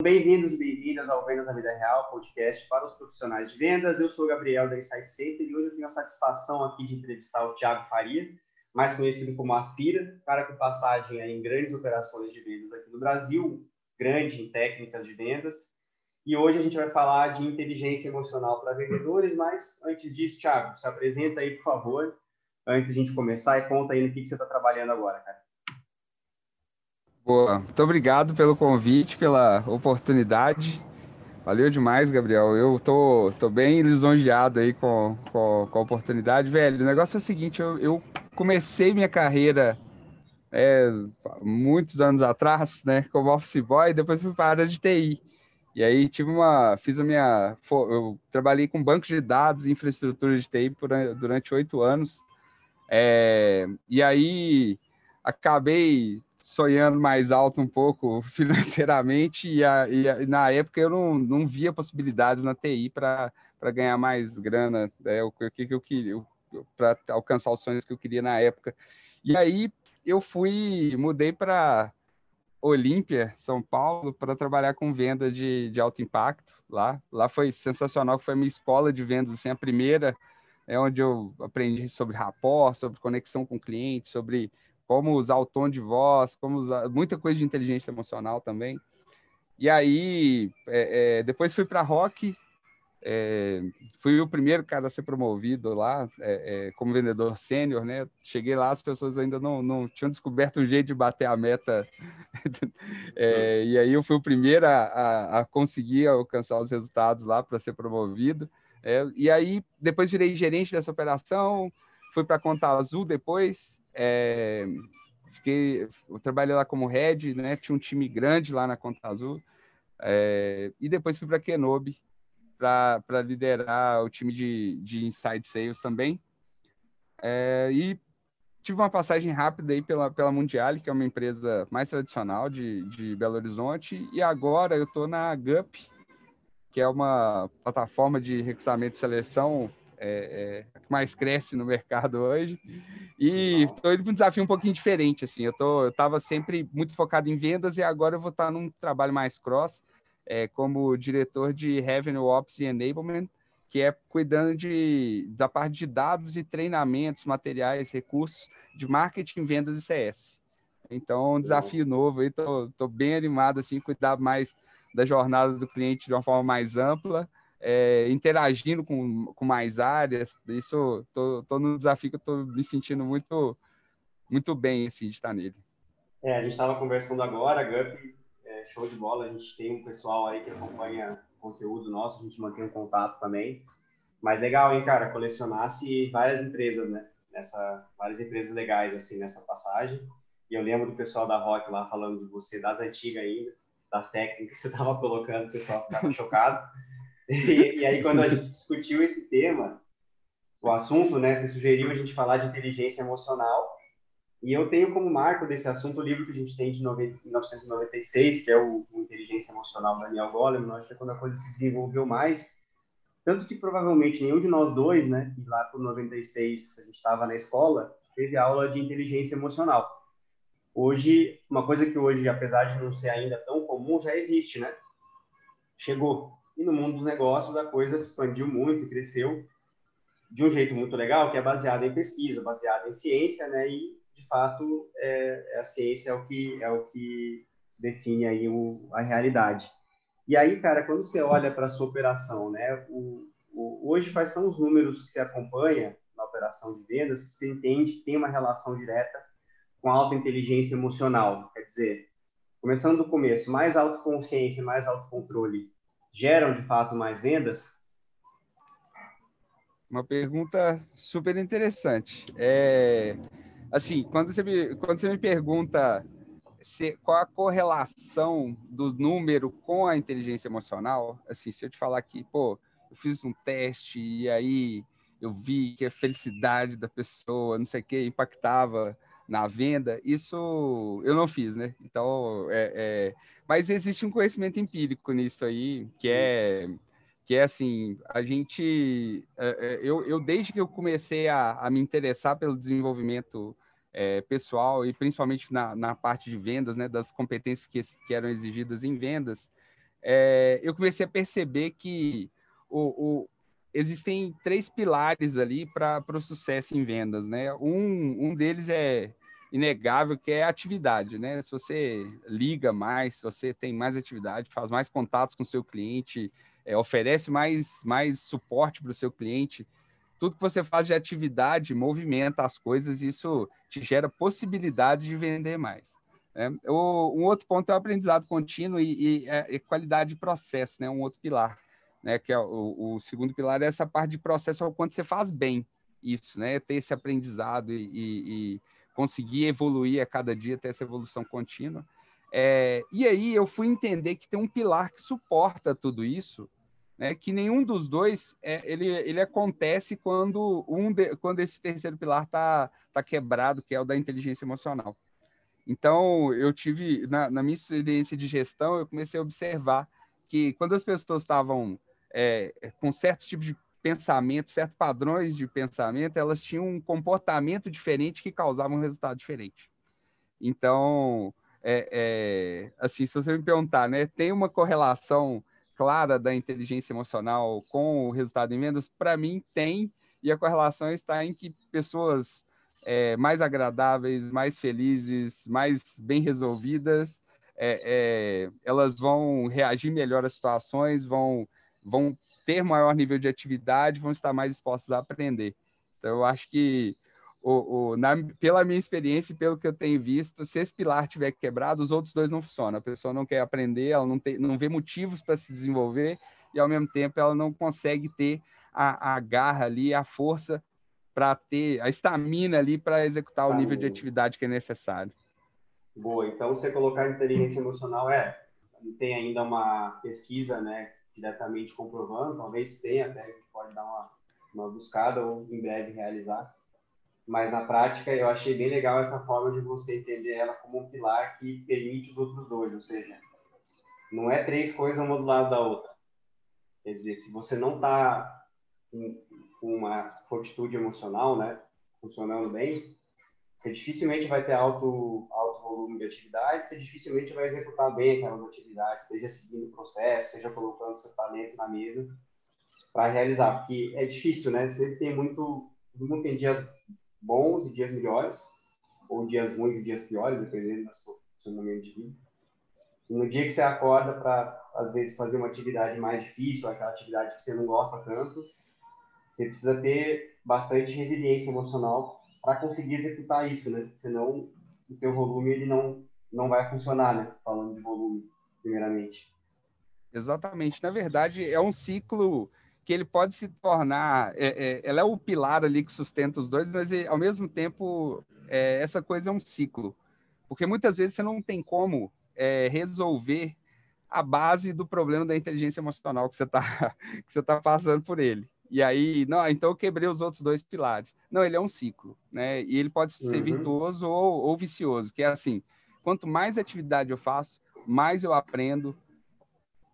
Bem-vindos e bem-vindas ao Vendas na Vida Real, podcast para os profissionais de vendas. Eu sou o Gabriel da Insight Center e hoje eu tenho a satisfação aqui de entrevistar o Thiago Faria, mais conhecido como Aspira, cara com passagem em grandes operações de vendas aqui no Brasil, grande em técnicas de vendas. E hoje a gente vai falar de inteligência emocional para vendedores, mas antes disso, Thiago, se apresenta aí, por favor, antes de a gente começar e conta aí no que, que você está trabalhando agora, cara. Boa, muito obrigado pelo convite, pela oportunidade. Valeu demais, Gabriel. Eu tô, tô bem lisonjeado aí com, com, com a oportunidade. Velho, o negócio é o seguinte, eu, eu comecei minha carreira é, muitos anos atrás, né, como office boy, depois fui para a área de TI. E aí tive uma, fiz a minha, eu trabalhei com banco de dados e infraestrutura de TI por, durante oito anos. É, e aí acabei sonhando mais alto um pouco financeiramente e, a, e, a, na época eu não, não via possibilidades na TI para ganhar mais grana, né, o, que, que eu queria, para alcançar os sonhos que eu queria na época. E aí eu fui, mudei para Olímpia, São Paulo, para trabalhar com venda de, de alto impacto lá. Lá foi sensacional, foi minha escola de vendas, assim, a primeira, é onde eu aprendi sobre rapport, sobre conexão com clientes, sobre como usar o tom de voz, como usar muita coisa de inteligência emocional também. E aí, é, é, depois fui para rock, é, fui o primeiro cara a ser promovido lá é, é, como vendedor sênior, né? Cheguei lá, as pessoas ainda não, não tinham descoberto um jeito de bater a meta. É, e aí eu fui o primeiro a, a, a conseguir alcançar os resultados lá para ser promovido. É, e aí depois virei gerente dessa operação, fui para a Conta Azul depois, é, fiquei, trabalhei lá como head, né? Tinha um time grande lá na Conta Azul. É, e depois fui para a Kenobi para liderar o time de, de Inside Sales também. É, e tive uma passagem rápida aí pela, pela Mundial, que é uma empresa mais tradicional de, de Belo Horizonte. E agora eu estou na GUP, que é uma plataforma de recrutamento e seleção é, é, que mais cresce no mercado hoje. E estou indo para um desafio um pouquinho diferente. Assim, eu tô, estava sempre muito focado em vendas e agora eu vou estar num trabalho mais cross, é, como diretor de Revenue Ops e Enablement, que é cuidando de, da parte de dados e treinamentos, materiais, recursos de marketing, vendas e CS. Então, um desafio novo. Estou bem animado assim, cuidar mais da jornada do cliente de uma forma mais ampla é, interagindo com, com mais áreas. Isso, tô, tô no desafio que eu tô me sentindo muito, muito bem, assim, de estar nele. É, a gente estava conversando agora, Gup, é, show de bola. A gente tem um pessoal aí que acompanha conteúdo nosso, a gente mantém um contato também. Mas legal, hein, cara, colecionasse várias empresas, né? Nessa, várias empresas legais, assim, nessa passagem. E eu lembro do pessoal da Rock lá falando de você, das antigas ainda, das técnicas que você estava colocando, o pessoal ficava chocado. E, e, aí, quando a gente discutiu esse tema, o assunto, né, você sugeriu a gente falar de inteligência emocional. E eu tenho como marco desse assunto o livro que a gente tem de 1996, que é o, Inteligência Emocional do Daniel Goleman. Acho que é quando a coisa se desenvolveu mais. Tanto que provavelmente nenhum de nós dois, né, que lá por 96 a gente estava na escola, teve aula de inteligência emocional. Hoje, uma coisa que hoje, apesar de não ser ainda tão comum, já existe, né? Chegou. E no mundo dos negócios a coisa se expandiu muito, cresceu de um jeito muito legal, que é baseado em pesquisa, baseado em ciência, né? E de fato é, a ciência é o que é o que define aí o, a realidade. E aí, cara, quando você olha para a sua operação, né? O, o, hoje quais são os números que você acompanha na operação de vendas que você entende que tem uma relação direta com alta inteligência emocional? Quer dizer, começando do começo, mais autoconsciência, mais autocontrole geram de fato mais vendas? Uma pergunta super interessante. É, assim, quando você me, quando você me pergunta se, qual a correlação do número com a inteligência emocional, assim, se eu te falar que, pô, eu fiz um teste e aí eu vi que a felicidade da pessoa, não sei o que, impactava na venda, isso eu não fiz, né? Então, é, é, mas existe um conhecimento empírico nisso aí, que é isso. que é assim, a gente, é, é, eu, eu desde que eu comecei a, a me interessar pelo desenvolvimento é, pessoal e principalmente na, na parte de vendas, né, das competências que, que eram exigidas em vendas, é, eu comecei a perceber que o, o existem três pilares ali para o sucesso em vendas, né? Um, um deles é inegável, que é a atividade, né? Se você liga mais, se você tem mais atividade, faz mais contatos com o seu cliente, é, oferece mais, mais suporte para o seu cliente, tudo que você faz de atividade movimenta as coisas isso te gera possibilidade de vender mais. Né? O, um outro ponto é o aprendizado contínuo e, e, é, e qualidade de processo, né? um outro pilar. Né? Que é o, o, segundo pilar é essa parte de processo, é o quanto você faz bem isso, né? ter esse aprendizado e, e conseguir evoluir a cada dia, ter essa evolução contínua. É, e aí eu fui entender que tem um pilar que suporta tudo isso, né, que nenhum dos dois é, ele, ele acontece quando um de, quando esse terceiro pilar está tá quebrado, que é o da inteligência emocional. Então, eu tive, na, na minha experiência de gestão, eu comecei a observar que quando as pessoas estavam é, com certos tipos de pensamento, certos padrões de pensamento, elas tinham um comportamento diferente que causava um resultado diferente. Então, é, é, assim, se você me perguntar, né, tem uma correlação clara da inteligência emocional com o resultado em vendas? Para mim, tem, e a correlação está em que pessoas é, mais agradáveis, mais felizes, mais bem resolvidas, é, é, elas vão reagir melhor às situações, vão, vão ter maior nível de atividade, vão estar mais dispostas a aprender. Então, eu acho que o, o, na, pela minha experiência e pelo que eu tenho visto, se esse pilar tiver quebrado, os outros dois não funcionam. A pessoa não quer aprender, ela não, tem, não vê motivos para se desenvolver e, ao mesmo tempo, ela não consegue ter a, a garra ali, a força para ter a estamina ali para executar estamina. o nível de atividade que é necessário. Boa, então você colocar inteligência emocional é tem ainda uma pesquisa, né, diretamente comprovando, talvez tenha até que pode dar uma, uma buscada ou em breve realizar mas na prática eu achei bem legal essa forma de você entender ela como um pilar que permite os outros dois, ou seja, não é três coisas uma do lado da outra. Quer dizer, se você não está com uma fortitude emocional, né, funcionando bem, você dificilmente vai ter alto volume de atividade, você dificilmente vai executar bem aquelas atividades, seja seguindo o processo, seja colocando seu talento na mesa para realizar, porque é difícil, né? Você tem muito, não tem dias bons e dias melhores, ou dias ruins e dias piores, dependendo do seu, do seu momento de vida. E no dia que você acorda para, às vezes, fazer uma atividade mais difícil, aquela atividade que você não gosta tanto, você precisa ter bastante resiliência emocional para conseguir executar isso, né? Senão o teu volume ele não não vai funcionar, né? Falando de volume, primeiramente. Exatamente. Na verdade, é um ciclo que ele pode se tornar, é, é, ela é o pilar ali que sustenta os dois, mas ao mesmo tempo é, essa coisa é um ciclo, porque muitas vezes você não tem como é, resolver a base do problema da inteligência emocional que você está que você tá passando por ele. E aí, não, então eu quebrei os outros dois pilares. Não, ele é um ciclo, né? E ele pode ser uhum. virtuoso ou, ou vicioso, que é assim, quanto mais atividade eu faço, mais eu aprendo,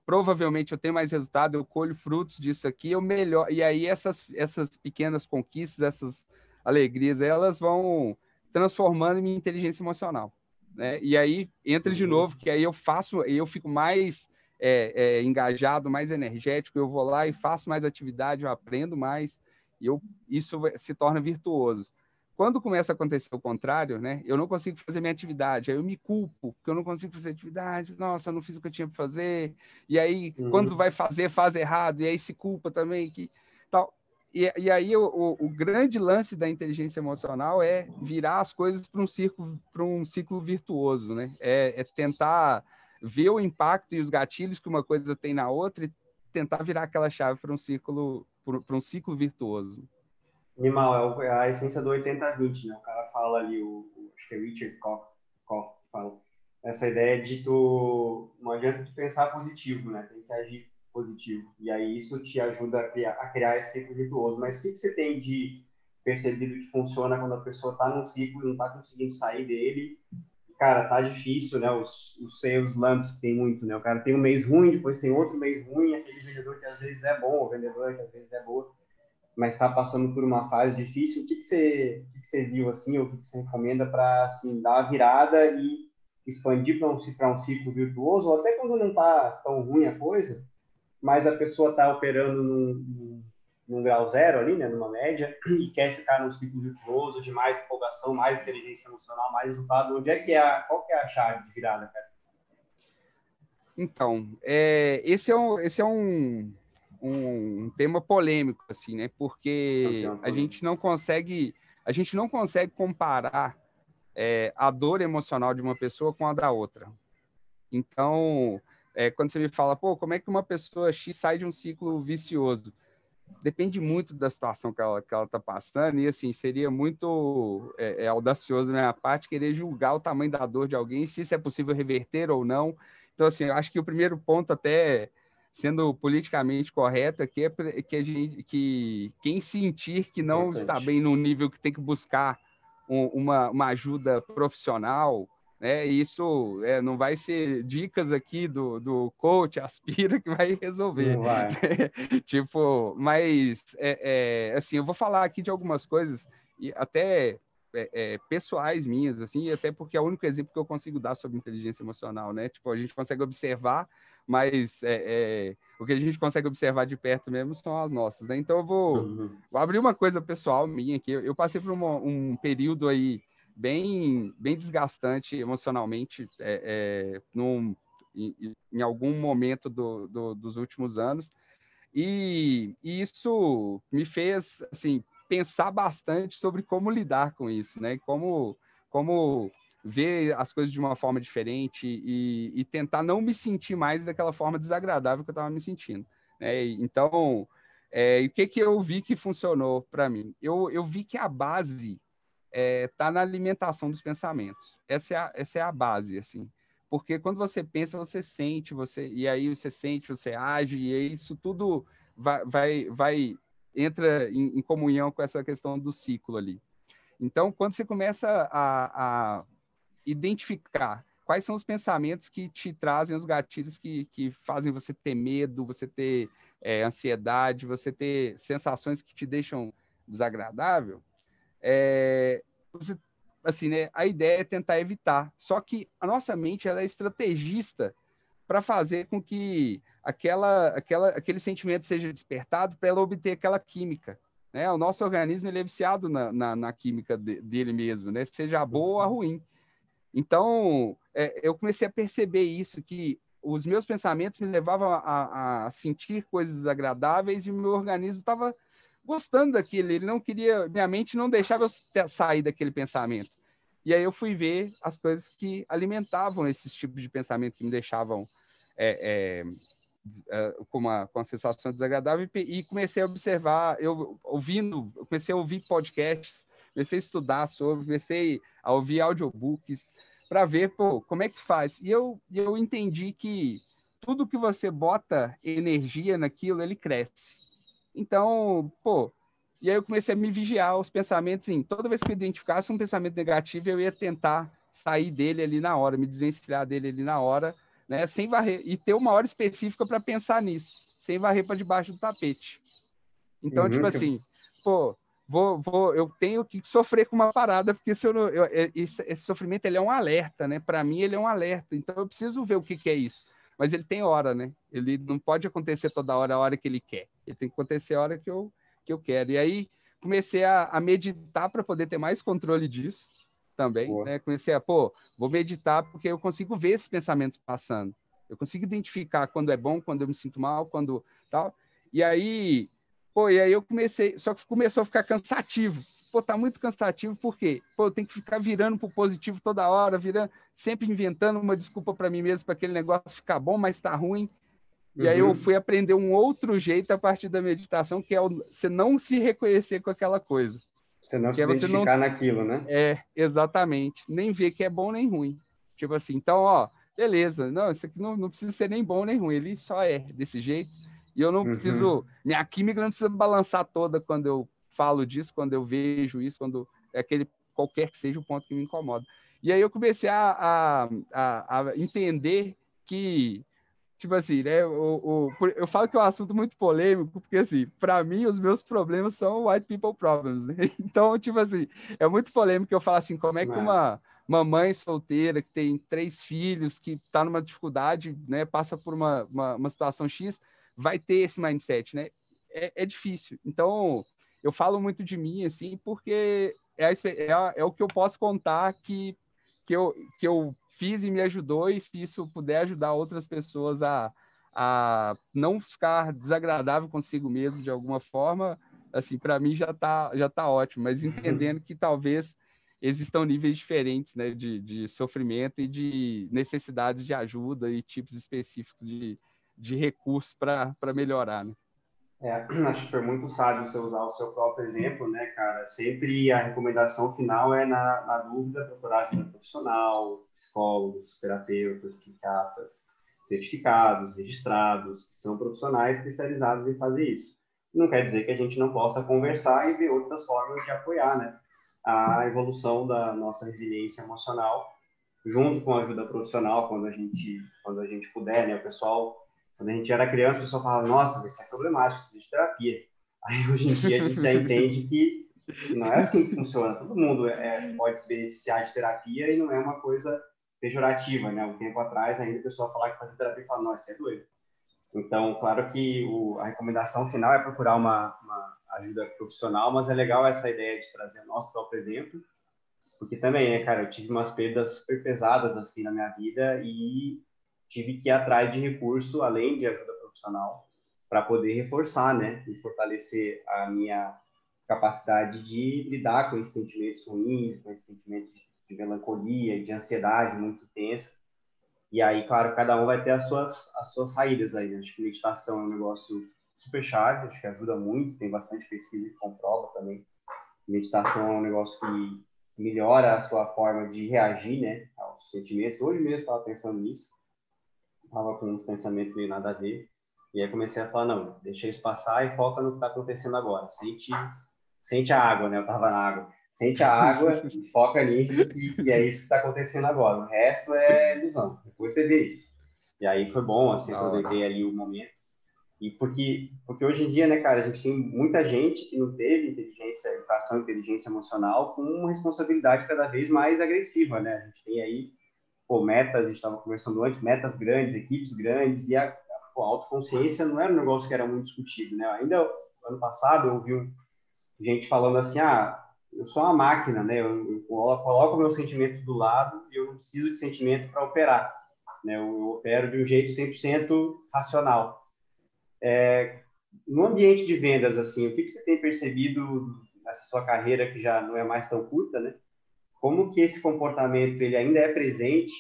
provavelmente eu tenho mais resultado, eu colho frutos disso aqui, eu melhor. E aí essas, essas pequenas conquistas, essas alegrias, elas vão transformando minha inteligência emocional. Né? E aí entra de uhum. novo, que aí eu faço, eu fico mais é, é, engajado, mais energético, eu vou lá e faço mais atividade, eu aprendo mais, e eu, isso se torna virtuoso. Quando começa a acontecer o contrário, né? Eu não consigo fazer minha atividade, aí eu me culpo, porque eu não consigo fazer atividade, nossa, eu não fiz o que eu tinha para fazer. E aí, uhum. quando vai fazer, faz errado, e aí se culpa também que tal. E, e aí o, o, o, grande lance da inteligência emocional é virar as coisas para um para um ciclo virtuoso, né? É, é tentar ver o impacto e os gatilhos que uma coisa tem na outra e tentar virar aquela chave para um ciclo para um ciclo virtuoso. Animal, é, é a essência do 80-20, né? O cara fala ali, o, o, acho que é Richard Koch, Koch fala. Essa ideia de tu. Não adianta tu pensar positivo, né? Tem que agir positivo. E aí isso te ajuda a criar, a criar esse ciclo virtuoso. Mas o que, que você tem de percebido que funciona quando a pessoa está num ciclo e não está conseguindo sair dele? Cara, tá difícil, né? Os, os sales lamps tem muito, né? O cara tem um mês ruim, depois tem outro mês ruim, aquele vendedor que às vezes é bom, o vendedor que às vezes é boa mas está passando por uma fase difícil, o que, que, você, o que, que você viu assim, ou o que, que você recomenda para assim, dar uma virada e expandir para um, um ciclo virtuoso, ou até quando não está tão ruim a coisa, mas a pessoa está operando num, num, grau zero ali, né, numa média, e quer ficar num ciclo virtuoso de mais empolgação, mais inteligência emocional, mais resultado, onde é que é a, qual que é a chave de virada, cara? Então, é, esse é um, esse é um, um, um tema polêmico, assim, né? Porque a gente não consegue, a gente não consegue comparar é, a dor emocional de uma pessoa com a da outra. Então, é, quando você me fala, pô, como é que uma pessoa X sai de um ciclo vicioso? Depende muito da situação que ela que ela está passando e assim seria muito é, é, audacioso da minha parte querer julgar o tamanho da dor de alguém, se isso é possível reverter ou não. Então assim, acho que o primeiro ponto até sendo politicamente correto aqui é que, a gente, que quem sentir que não está bem no nível que tem que buscar um, uma, uma ajuda profissional, né? Isso é, não vai ser dicas aqui do, do coach, aspira que vai resolver. Vai. tipo, mas é, é, assim, eu vou falar aqui de algumas coisas e até é, é, pessoais minhas, assim, até porque é o único exemplo que eu consigo dar sobre inteligência emocional, né? Tipo, a gente consegue observar, mas é, é, o que a gente consegue observar de perto mesmo são as nossas, né? Então eu vou, uhum. vou abrir uma coisa pessoal minha aqui. Eu passei por uma, um período aí bem, bem desgastante emocionalmente é, é, num, em, em, algum momento do, do, dos últimos anos. E, e, isso me fez assim pensar bastante sobre como lidar com isso, né? Como, como ver as coisas de uma forma diferente e, e tentar não me sentir mais daquela forma desagradável que eu estava me sentindo. Né? Então, é, o que, que eu vi que funcionou para mim? Eu, eu vi que a base está é, tá na alimentação dos pensamentos. Essa é, a, essa é a base, assim. Porque quando você pensa, você sente, você e aí você sente, você age, e isso tudo vai, vai, vai entra em, em comunhão com essa questão do ciclo ali. Então, quando você começa a, a, identificar quais são os pensamentos que te trazem os gatilhos que, que fazem você ter medo, você ter é, ansiedade, você ter sensações que te deixam desagradável, é, você, assim, né, a ideia é tentar evitar. Só que a nossa mente ela é estrategista para fazer com que aquela, aquela, aquele sentimento seja despertado para ela obter aquela química. Né? O nosso organismo ele é viciado na, na, na química de, dele mesmo, né? seja boa ou ruim. Então, é, eu comecei a perceber isso, que os meus pensamentos me levavam a, a sentir coisas desagradáveis e o meu organismo estava gostando daquilo, ele não queria, minha mente não deixava eu sair daquele pensamento. E aí eu fui ver as coisas que alimentavam esses tipos de pensamento que me deixavam é, é, é, com, uma, com uma sensação desagradável e, comecei a observar, eu ouvindo, eu comecei a ouvir podcasts, comecei a estudar sobre, comecei a ouvir audiobooks para ver pô, como é que faz. E eu, eu entendi que tudo que você bota energia naquilo, ele cresce. Então, pô, e aí eu comecei a me vigiar os pensamentos, assim, toda vez que eu identificasse um pensamento negativo, eu ia tentar sair dele ali na hora, me desvencilhar dele ali na hora, né, sem varrer, e ter uma hora específica para pensar nisso, sem varrer para debaixo do tapete. Então, uhum, tipo assim, pô, vou, vou, eu tenho que sofrer com uma parada, porque se eu, não, eu é, esse, esse, sofrimento ele é um alerta, né? Para mim ele é um alerta, então eu preciso ver o que, que é isso mas ele tem hora, né? Ele não pode acontecer toda hora a hora que ele quer. Ele tem que acontecer a hora que eu, que eu quero. E aí comecei a, a meditar para poder ter mais controle disso também, Boa. né? Comecei a, pô, vou meditar porque eu consigo ver esses pensamentos passando. Eu consigo identificar quando é bom, quando eu me sinto mal, quando tal. E aí, pô, e aí eu comecei, só que começou a ficar cansativo pô, tá muito cansativo, por quê? Pô, eu tenho que ficar virando pro positivo toda hora, virando, sempre inventando uma desculpa para mim mesmo para aquele negócio ficar bom, mas tá ruim. E uhum. aí eu uhum. fui aprender um outro jeito a partir da meditação, que é o, você não se reconhecer com aquela coisa. Você não que se é identificar não... naquilo, né? É, exatamente. Nem ver que é bom nem ruim. Tipo assim, então, ó, beleza, não, isso aqui não, não precisa ser nem bom nem ruim, ele só é desse jeito. E eu não uhum. preciso, minha química não precisa balançar toda quando eu falo disso, quando eu vejo isso, quando é aquele qualquer que seja o ponto que me incomoda. E aí eu comecei a, a, a, entender que tipo assim, né? O, o, eu falo que é um assunto muito polêmico, porque assim, para mim os meus problemas são white people problems, né? Então, tipo assim, é muito polêmico eu falar assim, como é que uma, uma mãe solteira que tem três filhos, que está numa dificuldade, né? Passa por uma, uma, uma, situação X, vai ter esse mindset, né? É, é difícil. Então, eu falo muito de mim, assim, porque é, a, é, é o que eu posso contar que, que, eu, que eu fiz e me ajudou, e se isso puder ajudar outras pessoas a, a não ficar desagradável consigo mesmo de alguma forma, assim, para mim já está já tá ótimo, mas entendendo que talvez existam níveis diferentes né, de, de sofrimento e de necessidades de ajuda e tipos específicos de, de recursos para melhorar. Né? É, acho que foi muito sábio você usar o seu próprio exemplo, né, cara? Sempre a recomendação final é, na, na dúvida, procurar ajuda profissional, psicólogos, terapeutas, psiquiatras, certificados, registrados, que são profissionais especializados em fazer isso. Não quer dizer que a gente não possa conversar e ver outras formas de apoiar, né? A evolução da nossa resiliência emocional, junto com a ajuda profissional, quando a gente, quando a gente puder, né? O pessoal quando a gente era criança, o pessoal falava, nossa, isso é problemático, isso é de terapia. Aí hoje em dia a gente já entende que não é assim que funciona. Todo mundo é, pode se beneficiar de terapia e não é uma coisa pejorativa, né? Um tempo atrás ainda o pessoal falava que fazia terapia e falava, nossa, é doido. Então, claro que o, a recomendação final é procurar uma, uma, ajuda profissional, mas é legal essa ideia de trazer o nosso próprio exemplo, porque também, né, cara, eu tive umas perdas super pesadas, assim, na minha vida e tive que ir atrás de recurso, além de ajuda profissional, para poder reforçar, né, e fortalecer a minha capacidade de lidar com esses sentimentos ruins, com esses sentimentos de melancolia, de ansiedade muito tensa. E aí, claro, cada um vai ter as suas, as suas saídas aí. Né? Acho que meditação é um negócio super chave, acho que ajuda muito, tem bastante pesquisa que comprova também. Meditação é um negócio que melhora a sua forma de reagir, né, aos sentimentos. Hoje mesmo estava pensando nisso tava com uns pensamentos meio nada a ver. E aí comecei a falar, não, deixa isso passar e foca no que está acontecendo agora. Sente, sente a água, né? Eu tava na água. Sente a água e foca nisso, que, que é isso que está acontecendo agora. O resto é ilusão. Depois você vê isso. E aí foi bom, assim, aproveitei ali o momento. E porque, porque hoje em dia, né, cara, a gente tem muita gente que não teve inteligência, educação, inteligência emocional com uma responsabilidade cada vez mais agressiva, né? A gente tem aí pô, metas, a gente estava conversando antes, metas grandes, equipes grandes, e a, a autoconsciência não era um negócio que era muito discutido, né? Ainda ano passado eu ouvi gente falando assim, ah, eu sou uma máquina, né? Eu, eu coloco meus sentimentos do lado e eu não preciso de sentimento para operar, né? Eu, eu, opero de um jeito 100% racional. É, no ambiente de vendas, assim, o que, que você tem percebido nessa sua carreira que já não é mais tão curta, né? Como que esse comportamento ele ainda é presente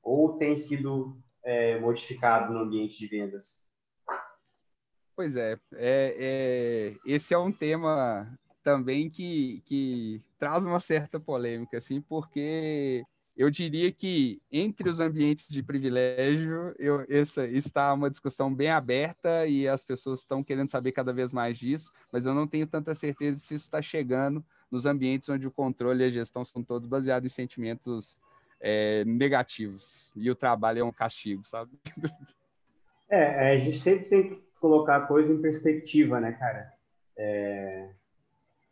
ou tem sido é, modificado no ambiente de vendas? Pois é, é, é, esse é um tema também que, que traz uma certa polêmica, assim, porque eu diria que entre os ambientes de privilégio, eu, essa está uma discussão bem aberta e as pessoas estão querendo saber cada vez mais disso, mas eu não tenho tanta certeza se isso está chegando nos ambientes onde o controle e a gestão são todos baseados em sentimentos é, negativos e o trabalho é um castigo, sabe? É, a gente sempre tem que colocar a coisa em perspectiva, né, cara? É,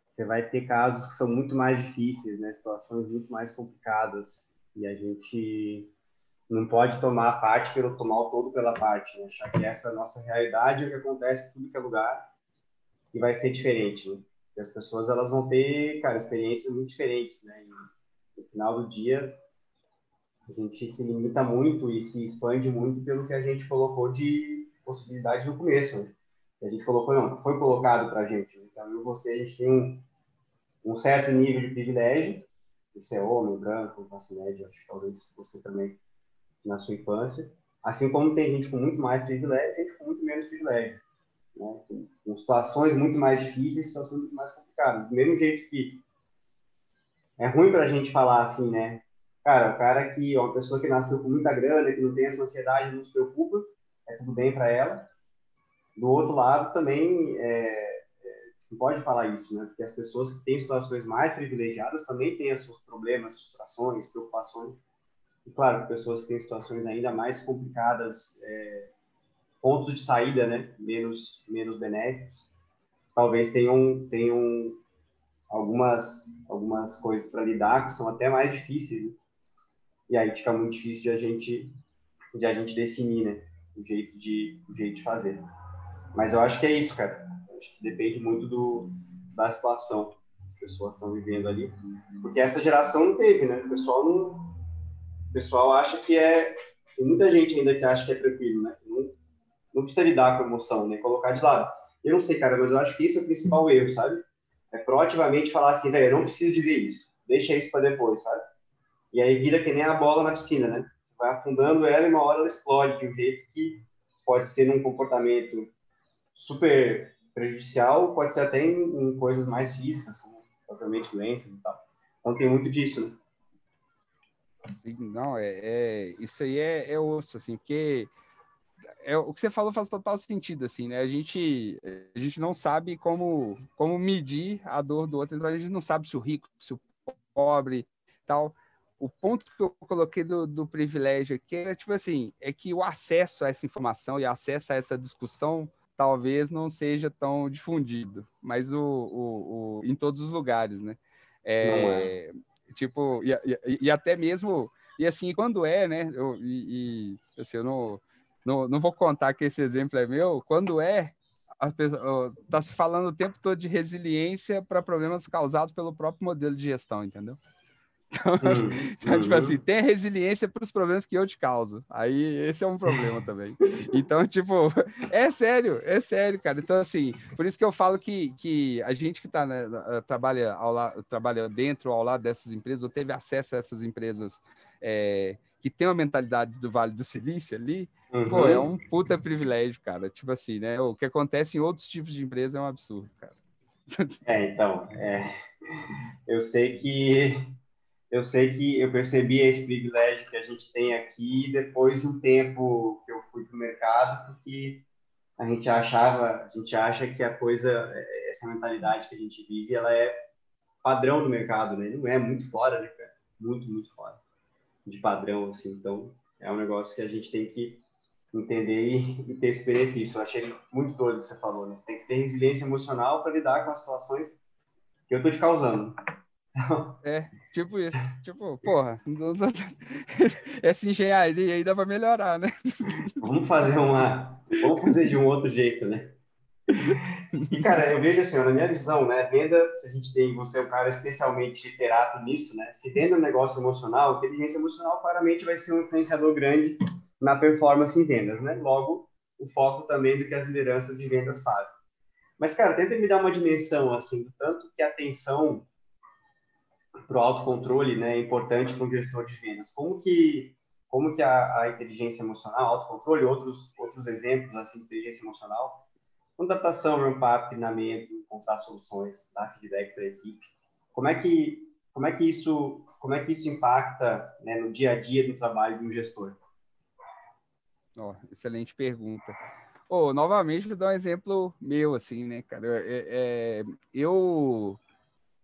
você vai ter casos que são muito mais difíceis, né? Situações muito mais complicadas e a gente não pode tomar a parte pelo tomar o todo pela parte, né? achar que essa é a nossa realidade é o que acontece em tudo que é lugar e vai ser diferente. Né? E as pessoas elas vão ter, cara, experiências muito diferentes, né? E, no final do dia, a gente se limita muito e se expande muito pelo que a gente colocou de possibilidade no começo. Né? A gente colocou, não, foi colocado para a gente. Então, eu você, a gente tem um, um certo nível de privilégio. Você é homem, branco, classe média, acho que talvez você também na sua infância. Assim como tem gente com muito mais privilégio, gente com muito menos privilégio né? com situações muito mais difíceis, situações muito mais complicadas. Do mesmo jeito que é ruim para a gente falar assim, né? Cara, o cara que, uma pessoa que nasceu com muita grana, que não tem essa ansiedade, não se preocupa, é tudo bem para ela. Do outro lado, também, é, é, não pode falar isso, né? Porque as pessoas que têm situações mais privilegiadas também têm seus problemas, frustrações, preocupações. E claro, pessoas que têm situações ainda mais complicadas, é, pontos de saída, né, menos menos benéficos, talvez tenham tenham algumas algumas coisas para lidar que são até mais difíceis. Né? E aí fica muito difícil de a gente de a gente definir, né, o jeito de o jeito de fazer. Mas eu acho que é isso, cara. Depende muito do da situação que as pessoas estão vivendo ali, porque essa geração não teve, né? O pessoal não o pessoal acha que é tem muita gente ainda que acha que é tranquilo, né? Não, precisa lidar com emoção, né? Colocar de lado. Eu não sei, cara, mas eu acho que isso é o principal erro, sabe? É proativamente falar assim, velho, eu não preciso de ver isso. Deixa isso para depois, sabe? E aí vira que nem a bola na piscina, né? Você vai afundando ela e uma hora ela explode de um jeito que pode ser num comportamento super prejudicial, pode ser até em, em coisas mais físicas, como propriamente doenças e tal. Então tem muito disso, né? Não, é, é, isso aí é, é osso, assim, porque é, o que você falou faz total sentido, assim, né? A gente, a gente não sabe como, como medir a dor do outro, então a gente não sabe se o rico, se o pobre, tal. O ponto que eu coloquei do, do privilégio aqui é, tipo assim, é que o acesso a essa informação e acesso a essa discussão talvez não seja tão difundido, mas o, o, o em todos os lugares, né? É, é. Tipo, e, e, e, até mesmo, e assim, quando é, né? Eu, e, e assim, eu não não, não vou contar que esse exemplo é meu, quando é, está se falando o tempo todo de resiliência para problemas causados pelo próprio modelo de gestão, entendeu? Então, uhum. então tipo assim, tem resiliência para os problemas que eu te causo. Aí esse é um problema também. Então, tipo, é sério, é sério, cara. Então, assim, por isso que eu falo que, que a gente que tá, né, trabalha, ao lado, trabalha dentro ao lado dessas empresas, ou teve acesso a essas empresas é, que tem uma mentalidade do Vale do Silício ali, uhum. pô, é um puta privilégio, cara. Tipo assim, né? O que acontece em outros tipos de empresa é um absurdo, cara. É, então, é, eu sei que eu sei que eu percebi esse privilégio que a gente tem aqui depois de um tempo que eu fui para o mercado, porque a gente achava, a gente acha que a coisa, essa mentalidade que a gente vive, ela é padrão do mercado, né? Não é muito fora, né, cara? Muito, muito fora de padrão, assim. Então, é um negócio que a gente tem que entender e, e ter esse benefício. Eu achei muito doido o que você falou, né? Você tem que ter resiliência emocional para lidar com as situações que eu tô te causando. É, tipo isso. Tipo, porra, essa engenharia aí dá para melhorar, né? Vamos fazer uma. Vamos fazer de um outro jeito, né? E, cara, eu vejo assim, na minha visão, né, venda, se a gente tem, você é um cara especialmente literato nisso, né, se venda um negócio emocional, inteligência emocional claramente vai ser um influenciador grande na performance em vendas, né? Logo, o foco também do que as lideranças de vendas fazem. Mas, cara, tenta me dar uma dimensão, assim, do tanto que a atenção para o autocontrole, né, é importante para um gestor de vendas. Como que, como que a, a inteligência emocional, autocontrole, outros, outros exemplos, assim, de inteligência emocional, Contratação, ramp-up, treinamento, encontrar soluções, dar feedback para a equipe. Como é que como é que isso como é que isso impacta né, no dia a dia do trabalho de um gestor? Oh, excelente pergunta. Oh, novamente, vou dar um exemplo meu, assim, né, cara? É, é, eu,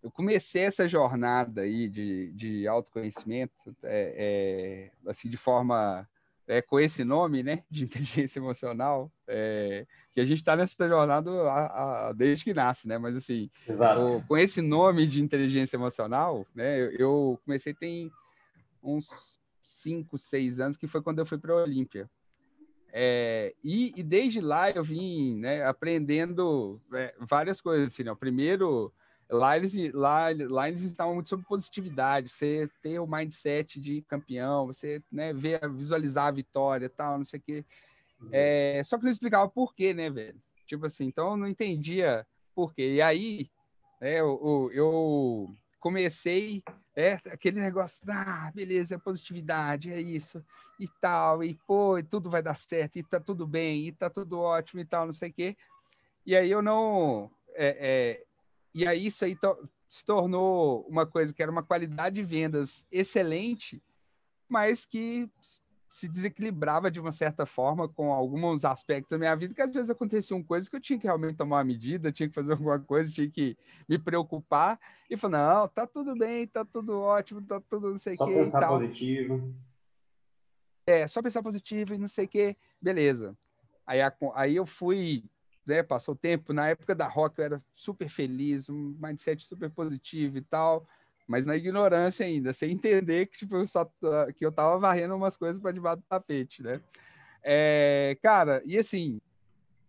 eu comecei essa jornada aí de, de autoconhecimento, é, é assim, de forma é, com esse nome, né, de inteligência emocional, é, que a gente está nessa jornada a, a, desde que nasce, né, mas assim, com esse nome de inteligência emocional, né, eu, eu comecei tem uns cinco, seis anos, que foi quando eu fui para a Olímpia. É, e, e, desde lá eu vim né, aprendendo é, várias coisas. Assim, né? Primeiro, Lá eles, lá, lá eles estavam muito sobre positividade, você ter o mindset de campeão, você né, ver, visualizar a vitória tal, não sei o quê. Uhum. É, só que não explicava por quê, né, velho? Tipo assim, então eu não entendia por quê. E aí, né, eu, eu comecei é, aquele negócio, ah, beleza, é positividade, é isso, e tal, e pô, e tudo vai dar certo, e tá tudo bem, e tá tudo ótimo e tal, não sei o quê. E aí eu não. É, é, e aí isso aí to se tornou uma coisa que era uma qualidade de vendas excelente, mas que se desequilibrava de uma certa forma com alguns aspectos da minha vida, que às vezes aconteciam coisas que eu tinha que realmente tomar uma medida, tinha que fazer alguma coisa, tinha que me preocupar e falar, não, tá tudo bem, tá tudo ótimo, tá tudo não sei o que. Só pensar positivo. É, só pensar positivo e não sei o que, beleza. Aí, aí eu fui, né, passou o tempo, na época da rock eu era super feliz, um mindset super positivo e tal, mas na ignorância ainda, sem entender que, tipo, eu, só, que eu tava varrendo umas coisas para debaixo do tapete, né? É, cara, e assim,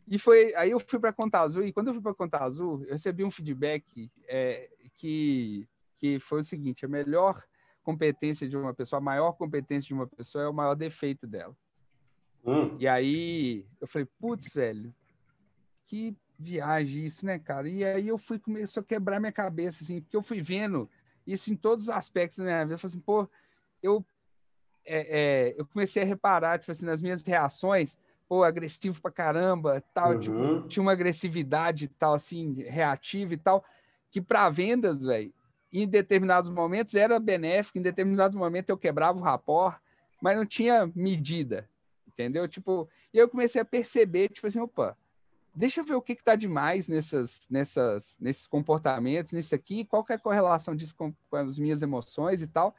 e foi aí eu fui para Conta Azul e quando eu fui para Conta Azul, eu recebi um feedback é, que que foi o seguinte: a melhor competência de uma pessoa, a maior competência de uma pessoa é o maior defeito dela. Hum. E aí eu falei, putz, velho, que viagem isso, né, cara? E aí eu fui começou a quebrar minha cabeça, assim, porque eu fui vendo isso em todos os aspectos da minha vida. Eu falei assim, pô, eu, é, é, eu comecei a reparar, tipo assim, nas minhas reações, pô, agressivo pra caramba, tal, uhum. tipo, tinha uma agressividade tal, assim, reativa e tal, que para vendas, velho, em determinados momentos era benéfico, em determinados momentos eu quebrava o rapor, mas não tinha medida, entendeu? Tipo, e eu comecei a perceber, tipo assim, opa, deixa eu ver o que está demais nessas, nessas, nesses comportamentos, nisso aqui, qual é a correlação disso com, com, as minhas emoções e tal.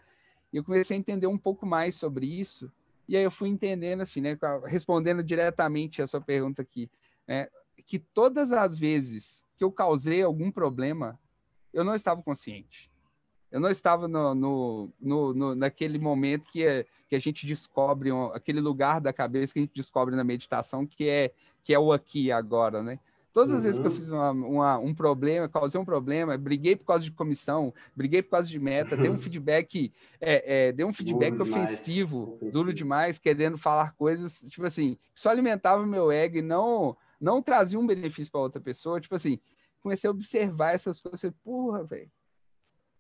E eu comecei a entender um pouco mais sobre isso. E aí eu fui entendendo assim, né, respondendo diretamente a sua pergunta aqui, né, que todas as vezes que eu causei algum problema eu não estava consciente. Eu não estava no, no, no, no naquele momento que, é, que a gente descobre, um, aquele lugar da cabeça que a gente descobre na meditação, que é, que é o aqui e agora, né? Todas as uhum. vezes que eu uhum. fiz uma, uma, um problema, causei um problema, briguei por causa de comissão, briguei por causa de meta, dei um feedback, é, é, dei um feedback ofensivo, ofensivo, duro demais, querendo falar coisas, tipo assim, só alimentava o meu ego e não, não trazia um benefício para outra pessoa. Tipo assim, comecei a observar essas coisas. Porra, velho.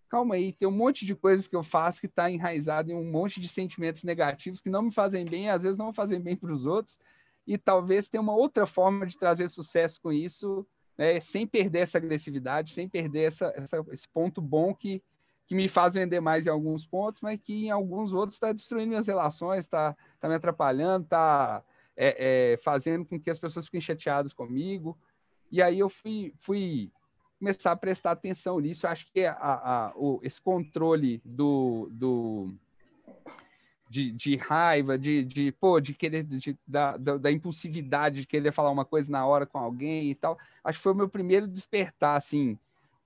Calma aí, tem um monte de coisas que eu faço que está enraizado em um monte de sentimentos negativos que não me fazem bem, às vezes não fazem bem para os outros, e talvez tenha uma outra forma de trazer sucesso com isso, né, sem perder essa agressividade, sem perder essa, essa, esse ponto bom que, que me faz vender mais em alguns pontos, mas que em alguns outros está destruindo minhas relações, está tá me atrapalhando, está é, é, fazendo com que as pessoas fiquem chateadas comigo. E aí eu fui, fui começar a prestar atenção nisso. Acho que a, a, o, esse controle do, do de, de, raiva, de, de, pô, de querer, de, da, da, da, impulsividade de querer falar uma coisa na hora com alguém e tal. Acho que foi o meu primeiro despertar, assim,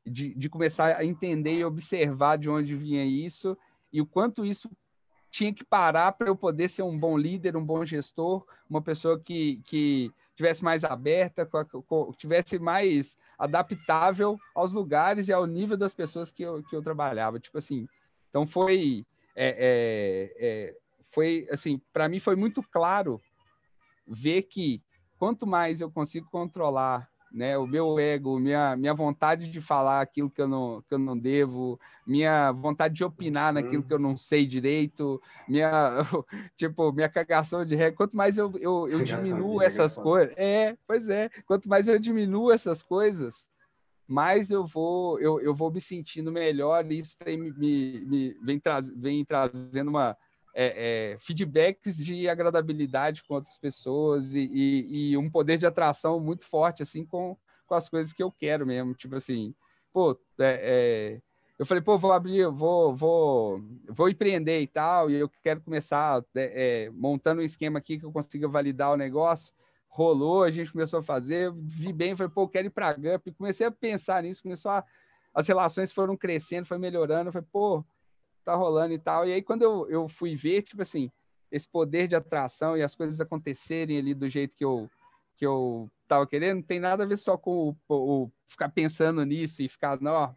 de, de começar a entender e observar de onde vinha isso e o quanto isso tinha que parar para eu poder ser um bom líder, um bom gestor, uma pessoa que, que tivesse mais aberta, tivesse mais adaptável aos lugares e ao nível das pessoas que eu, que eu trabalhava. Tipo assim, então foi, é, é, é, foi assim, para mim foi muito claro ver que quanto mais eu consigo controlar né? O meu ego, minha, minha vontade de falar aquilo que eu não, que eu não devo, minha vontade de opinar naquilo que eu não sei direito, minha, tipo, minha cagação de regra. Quanto mais eu, eu, eu diminuo essas coisas, é, pois é, quanto mais eu diminuo essas coisas, mais eu vou, eu, eu vou me sentindo melhor e isso tem, me, me, vem, vem trazendo uma, é, é, feedbacks de agradabilidade com outras pessoas e, e, e, um poder de atração muito forte, assim, com, com as coisas que eu quero mesmo. Tipo assim, pô, é, é eu falei, pô, vou abrir, vou, vou, vou empreender e tal, e eu quero começar é, é, montando um esquema aqui que eu consiga validar o negócio. Rolou, a gente começou a fazer, vi bem, falei, pô, quero ir para a GUP. Comecei a pensar nisso, começou a, as relações foram crescendo, foi melhorando. Falei, pô, tá rolando e tal. E aí, quando eu, eu fui ver, tipo assim, esse poder de atração e as coisas acontecerem ali do jeito que eu, que eu tava querendo, não tem nada a ver só com o, o ficar pensando nisso e ficar, não,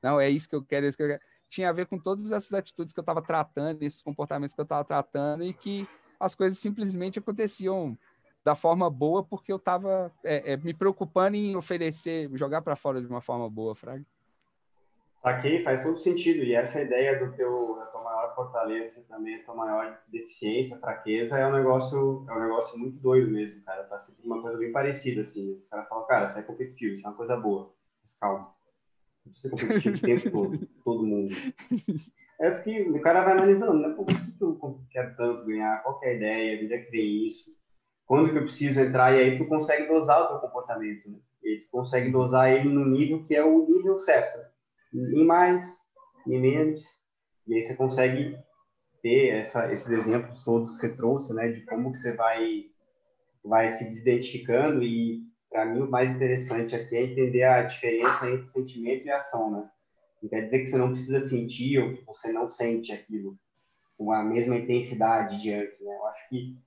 não, é isso que eu quero, é isso que eu quero. Tinha a ver com todas essas atitudes que eu estava tratando, esses comportamentos que eu estava tratando e que as coisas simplesmente aconteciam da forma boa porque eu estava é, é, me preocupando em oferecer, jogar para fora de uma forma boa, Fraga. Saquei, faz todo sentido. E essa ideia do teu, da tua maior fortaleza também, a tua maior deficiência, fraqueza, é um negócio, é um negócio muito doido mesmo, cara. Tá sempre uma coisa bem parecida, assim. Os caras falam, cara, você é competitivo, isso é uma coisa boa. Mas calma. Não precisa ser competitivo o tempo todo, todo mundo. Eu fiquei, o cara vai analisando, né? Por que eu quero tanto ganhar? Qual é a ideia? Onde é que isso? Quando que eu preciso entrar? E aí tu consegue dosar o teu comportamento, né? E tu consegue dosar ele no nível que é o nível certo, né? em mais, em menos, e aí você consegue ter essa, esses exemplos todos que você trouxe, né, de como que você vai vai se desidentificando e para mim o mais interessante aqui é entender a diferença entre sentimento e ação, né? Não quer dizer que você não precisa sentir ou que você não sente aquilo com a mesma intensidade de antes, né? Eu acho que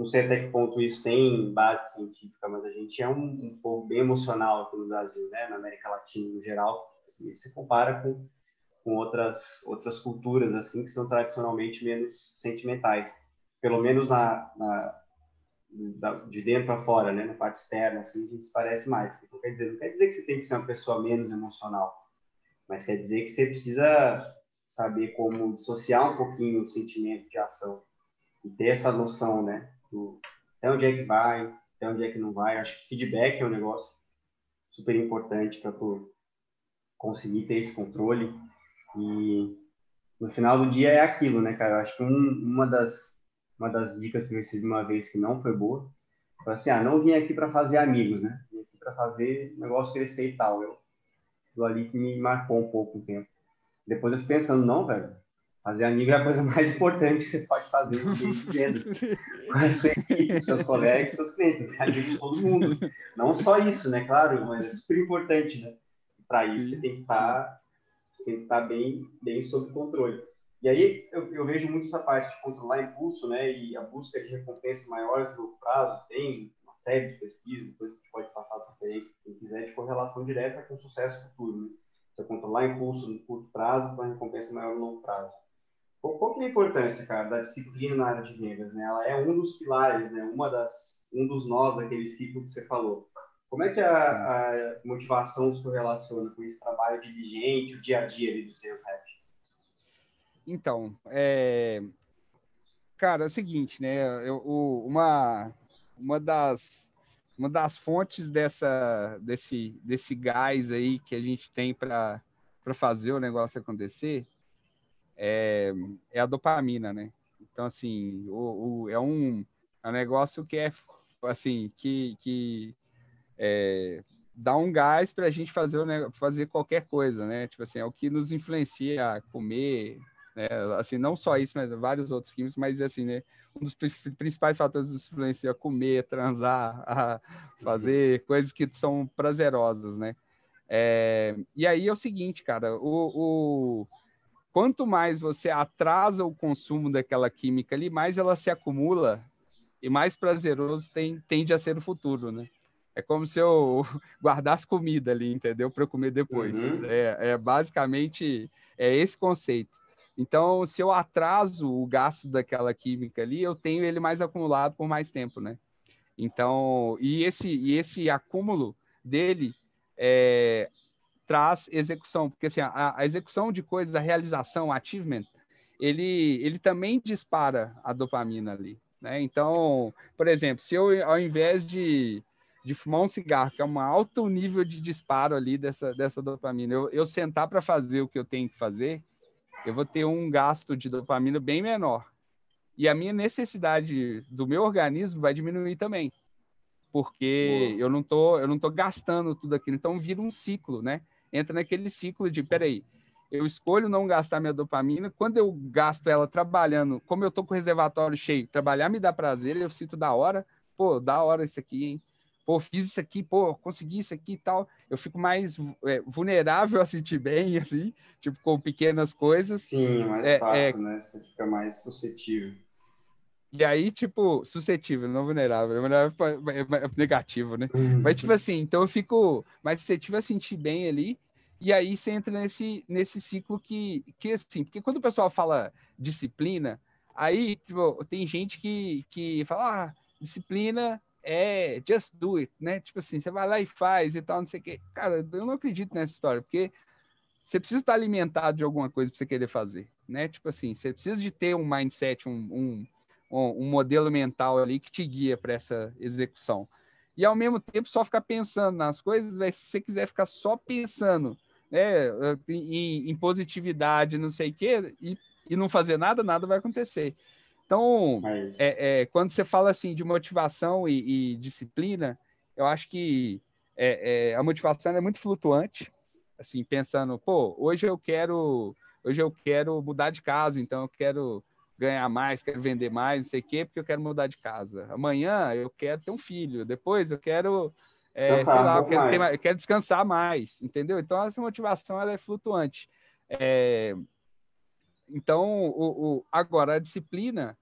não sei até que ponto isso tem base científica, mas a gente é um, um povo bem emocional aqui no Brasil, né? Na América Latina no geral, se você compara com com outras outras culturas assim que são tradicionalmente menos sentimentais, pelo menos na, na da, de dentro para fora, né, na parte externa, assim, a gente parece mais. Não quer dizer, não quer dizer que você tem que ser uma pessoa menos emocional, mas quer dizer que você precisa saber como dissociar um pouquinho o sentimento de ação e ter essa noção, né, do até onde é que vai, até onde é que não vai. Acho que feedback é um negócio super importante para tu conseguir ter esse controle e no final do dia é aquilo, né, cara? Acho que um, uma das uma das dicas que eu recebi uma vez que não foi boa, foi assim, ah, não vim aqui para fazer amigos, né? Vim aqui para fazer negócio crescer e tal. Eu, do ali que me marcou um pouco o tempo. Depois eu fiquei pensando, não, velho, fazer amigo é a coisa mais importante que você pode fazer no meio de vendas. Com a sua equipe, com seus colegas, seus clientes, ser amigo de todo mundo. Não só isso, né? Claro, mas é super importante, né? Para isso você tem que estar tá, você tem que estar tá bem, bem sob controle. E aí eu, eu, vejo muito essa parte de controlar impulso, né? E a busca de recompensas maiores no prazo. Tem uma série de pesquisas, depois a gente pode passar essa referência, quem quiser, de correlação direta com sucesso futuro. Né? Você controlar impulso no curto prazo para recompensa maior no longo prazo. Qual, que é a importância, cara, da disciplina na área de vendas? Né? Ela é um dos pilares, né? Uma das, um dos nós daquele ciclo que você falou. Como é que a, a motivação se correlaciona com esse trabalho diligente, o dia a dia ali do sales rep? Então, é... cara, é o seguinte, né? Eu, uma, uma, das, uma das fontes dessa, desse, desse gás aí que a gente tem para fazer o negócio acontecer é, é a dopamina, né? Então, assim, o, o, é, um, é um negócio que é, assim, que, que é, dá um gás para a gente fazer, fazer qualquer coisa, né? Tipo assim, é o que nos influencia a comer, né? Assim, não só isso, mas vários outros químicos, mas assim, né? Um dos principais fatores que nos influencia a comer, a transar, a fazer coisas que são prazerosas, né? É, e aí é o seguinte, cara, o, o, quanto mais você atrasa o consumo daquela química ali, mais ela se acumula e mais prazeroso tem, tende a ser o futuro, né? É como se eu guardasse comida ali, entendeu? Para eu comer depois. Uhum. É, é basicamente é esse conceito. Então, se eu atraso o gasto daquela química ali, eu tenho ele mais acumulado por mais tempo, né? Então, e esse, e esse acúmulo dele é, traz execução, porque assim, a, a, execução de coisas, a realização, o achievement, ele, ele também dispara a dopamina ali, né? Então, por exemplo, se eu, ao invés de, de fumar um cigarro, que é um alto nível de disparo ali dessa, dessa dopamina, eu, eu sentar para fazer o que eu tenho que fazer, eu vou ter um gasto de dopamina bem menor. E a minha necessidade do meu organismo vai diminuir também. Porque eu não tô, eu não tô gastando tudo aquilo. Então vira um ciclo, né? Entra naquele ciclo de, peraí, eu escolho não gastar minha dopamina. Quando eu gasto ela trabalhando, como eu tô com o reservatório cheio, trabalhar me dá prazer, eu sinto da hora. Pô, da hora isso aqui, hein? pô, fiz isso aqui, pô, consegui isso aqui e tal, eu fico mais é, vulnerável a sentir bem, assim, tipo, com pequenas coisas. Sim, mais é, fácil, é... né? Você fica mais suscetível. E aí, tipo, suscetível, não vulnerável. Vulnerável é, é, é negativo, né? Uhum. Mas, tipo assim, então eu fico mais suscetível a sentir bem ali. E aí você entra nesse, nesse ciclo que, que, assim, porque quando o pessoal fala disciplina, aí, tipo, tem gente que, que fala, ah, disciplina é just do it, né? Tipo assim, você vai lá e faz e tal, não sei o quê. Cara, eu não acredito nessa história, porque você precisa estar alimentado de alguma coisa para você querer fazer, né? Tipo assim, você precisa de ter um mindset, um, um, um modelo mental ali que te guia para essa execução. E ao mesmo tempo só ficar pensando nas coisas, véio, se você quiser ficar só pensando né, em, em positividade, não sei o quê, e, e não fazer nada, nada vai acontecer. Então, Mas... é, é, quando você fala assim de motivação e, e disciplina, eu acho que é, é, a motivação é muito flutuante. Assim, pensando, pô, hoje eu quero, hoje eu quero mudar de casa, então eu quero ganhar mais, quero vender mais, não sei o quê, porque eu quero mudar de casa. Amanhã eu quero ter um filho, depois eu quero, é, sei lá, eu quero, ter, eu quero, descansar mais, entendeu? Então essa motivação ela é flutuante. É, então, o, o, agora a disciplina,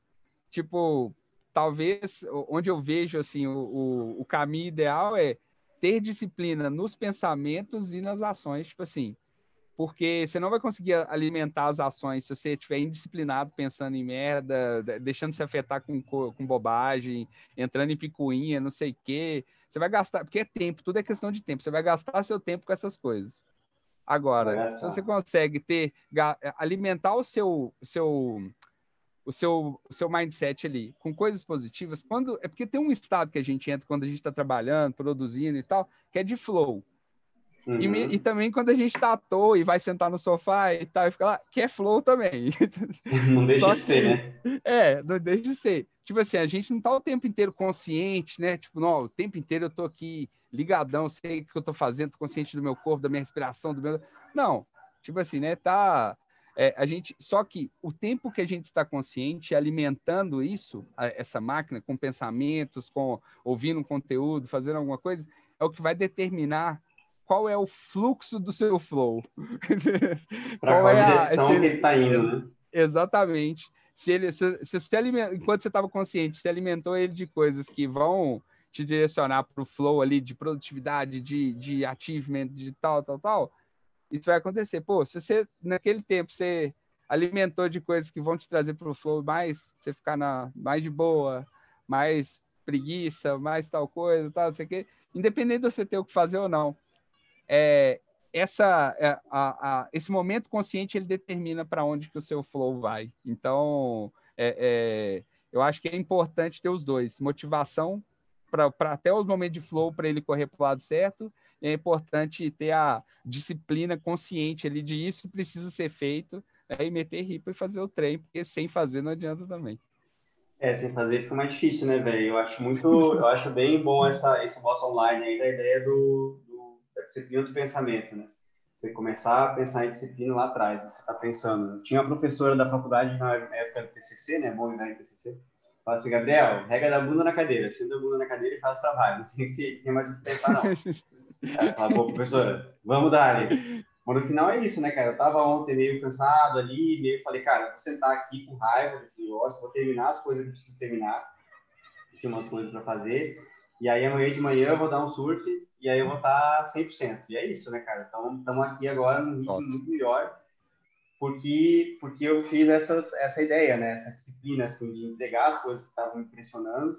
tipo, talvez onde eu vejo assim o, o, o caminho ideal é ter disciplina nos pensamentos e nas ações, tipo assim, porque você não vai conseguir alimentar as ações se você estiver indisciplinado pensando em merda, deixando se afetar com, com bobagem, entrando em picuinha, não sei o quê. Você vai gastar, porque é tempo, tudo é questão de tempo, você vai gastar seu tempo com essas coisas. Agora, se você consegue ter, alimentar o seu, seu, o seu, o seu mindset ali com coisas positivas, quando é porque tem um estado que a gente entra quando a gente está trabalhando, produzindo e tal, que é de flow. Uhum. E, e, também quando a gente está à toa e vai sentar no sofá e tal, e fica lá, que é flow também. Não deixa Só de que, ser, né? É, não deixa de ser. Tipo assim, a gente não tá o tempo inteiro consciente, né? Tipo, não, o tempo inteiro eu tô aqui ligadão, sei o que eu tô fazendo, tô consciente do meu corpo, da minha respiração, do meu. Não, tipo assim, né? Tá. É, a gente, só que o tempo que a gente está consciente, alimentando isso, essa máquina, com pensamentos, com ouvindo um conteúdo, fazendo alguma coisa, é o que vai determinar qual é o fluxo do seu flow. Para qual, é a direção que ele está indo, né? Exatamente. Se ele, se, se você alimenta, enquanto você estava consciente, você alimentou ele de coisas que vão te direcionar para o flow ali de produtividade, de, de achievement, de tal, tal, tal, isso vai acontecer. Pô, se você, naquele tempo, você alimentou de coisas que vão te trazer para o flow mais, você ficar na, mais de boa, mais preguiça, mais tal coisa, tal, não sei o quê, independente de você ter o que fazer ou não, é, essa, é, a, a, esse momento consciente ele determina para onde que o seu flow vai. Então, é, é, eu acho que é importante ter os dois, motivação para até os momentos de flow para ele correr para o lado certo. É importante ter a disciplina consciente ali de isso precisa ser feito né, e meter ripa e fazer o trem, porque sem fazer não adianta também. É, sem fazer fica mais difícil, né, velho? Eu acho muito, eu acho bem bom essa, esse bottom line aí da ideia do, disciplina do pensamento, né? Você começar a pensar em disciplina lá atrás, você está pensando. Tinha uma professora da faculdade na época do TCC, né? Bom, né? TCC. Fala assim, Gabriel, rega da bunda na cadeira, senta a bunda na cadeira e faz o trabalho. Não tem, que, tem mais o que pensar, não. Aí fala, pô, professora, vamos dar ali. Mas no final é isso, né, cara? Eu tava ontem meio cansado ali, meio falei, cara, vou sentar aqui com raiva desse negócio, vou terminar as coisas que preciso terminar. Tinha umas coisas para fazer. E aí amanhã de manhã eu vou dar um surf e aí eu vou estar 100%. E é isso, né, cara? Então, estamos aqui agora num ritmo muito melhor, porque, porque eu fiz essas, essa ideia, né? Essa disciplina, assim, de entregar as coisas que estavam me impressionando,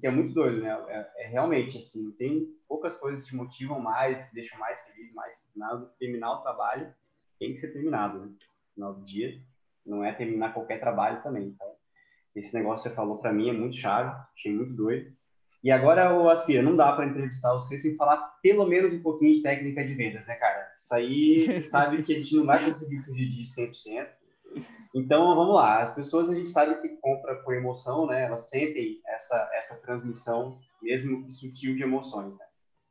que é muito doido, né? É, é, realmente, assim, tem poucas coisas que te motivam mais, que deixam mais feliz, mais disciplinado. Terminar o trabalho tem que ser terminado, né? No final do dia. Não é terminar qualquer trabalho também. Então, esse negócio que você falou para mim é muito chave, achei muito doido. E agora, o Aspira, não dá para entrevistar você sem falar pelo menos um pouquinho de técnica de vendas, né, cara? Isso aí, você sabe que a gente não vai conseguir fugir de 100%. Então, vamos lá. As pessoas, a gente sabe que compra por emoção, né? Elas sentem essa, essa transmissão, mesmo que sutil, de emoções, né?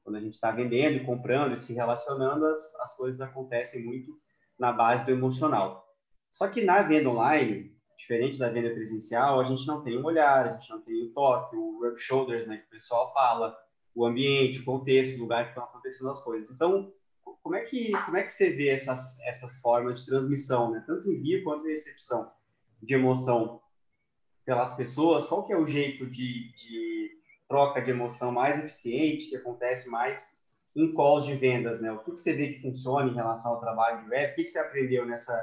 Quando a gente está vendendo comprando e se relacionando, as, as coisas acontecem muito na base do emocional. Só que na venda online, diferente da venda presencial, a gente não tem um olhar, a gente não tem o toque, o rub shoulders, né, que o pessoal fala, o ambiente, o contexto, o lugar que estão acontecendo as coisas. Então, como é que como é que você vê essas essas formas de transmissão, né, tanto envio quanto recepção de emoção pelas pessoas? Qual que é o jeito de, de troca de emoção mais eficiente que acontece mais em calls de vendas, né? O que, que você vê que funciona em relação ao trabalho de web? O que, que você aprendeu nessa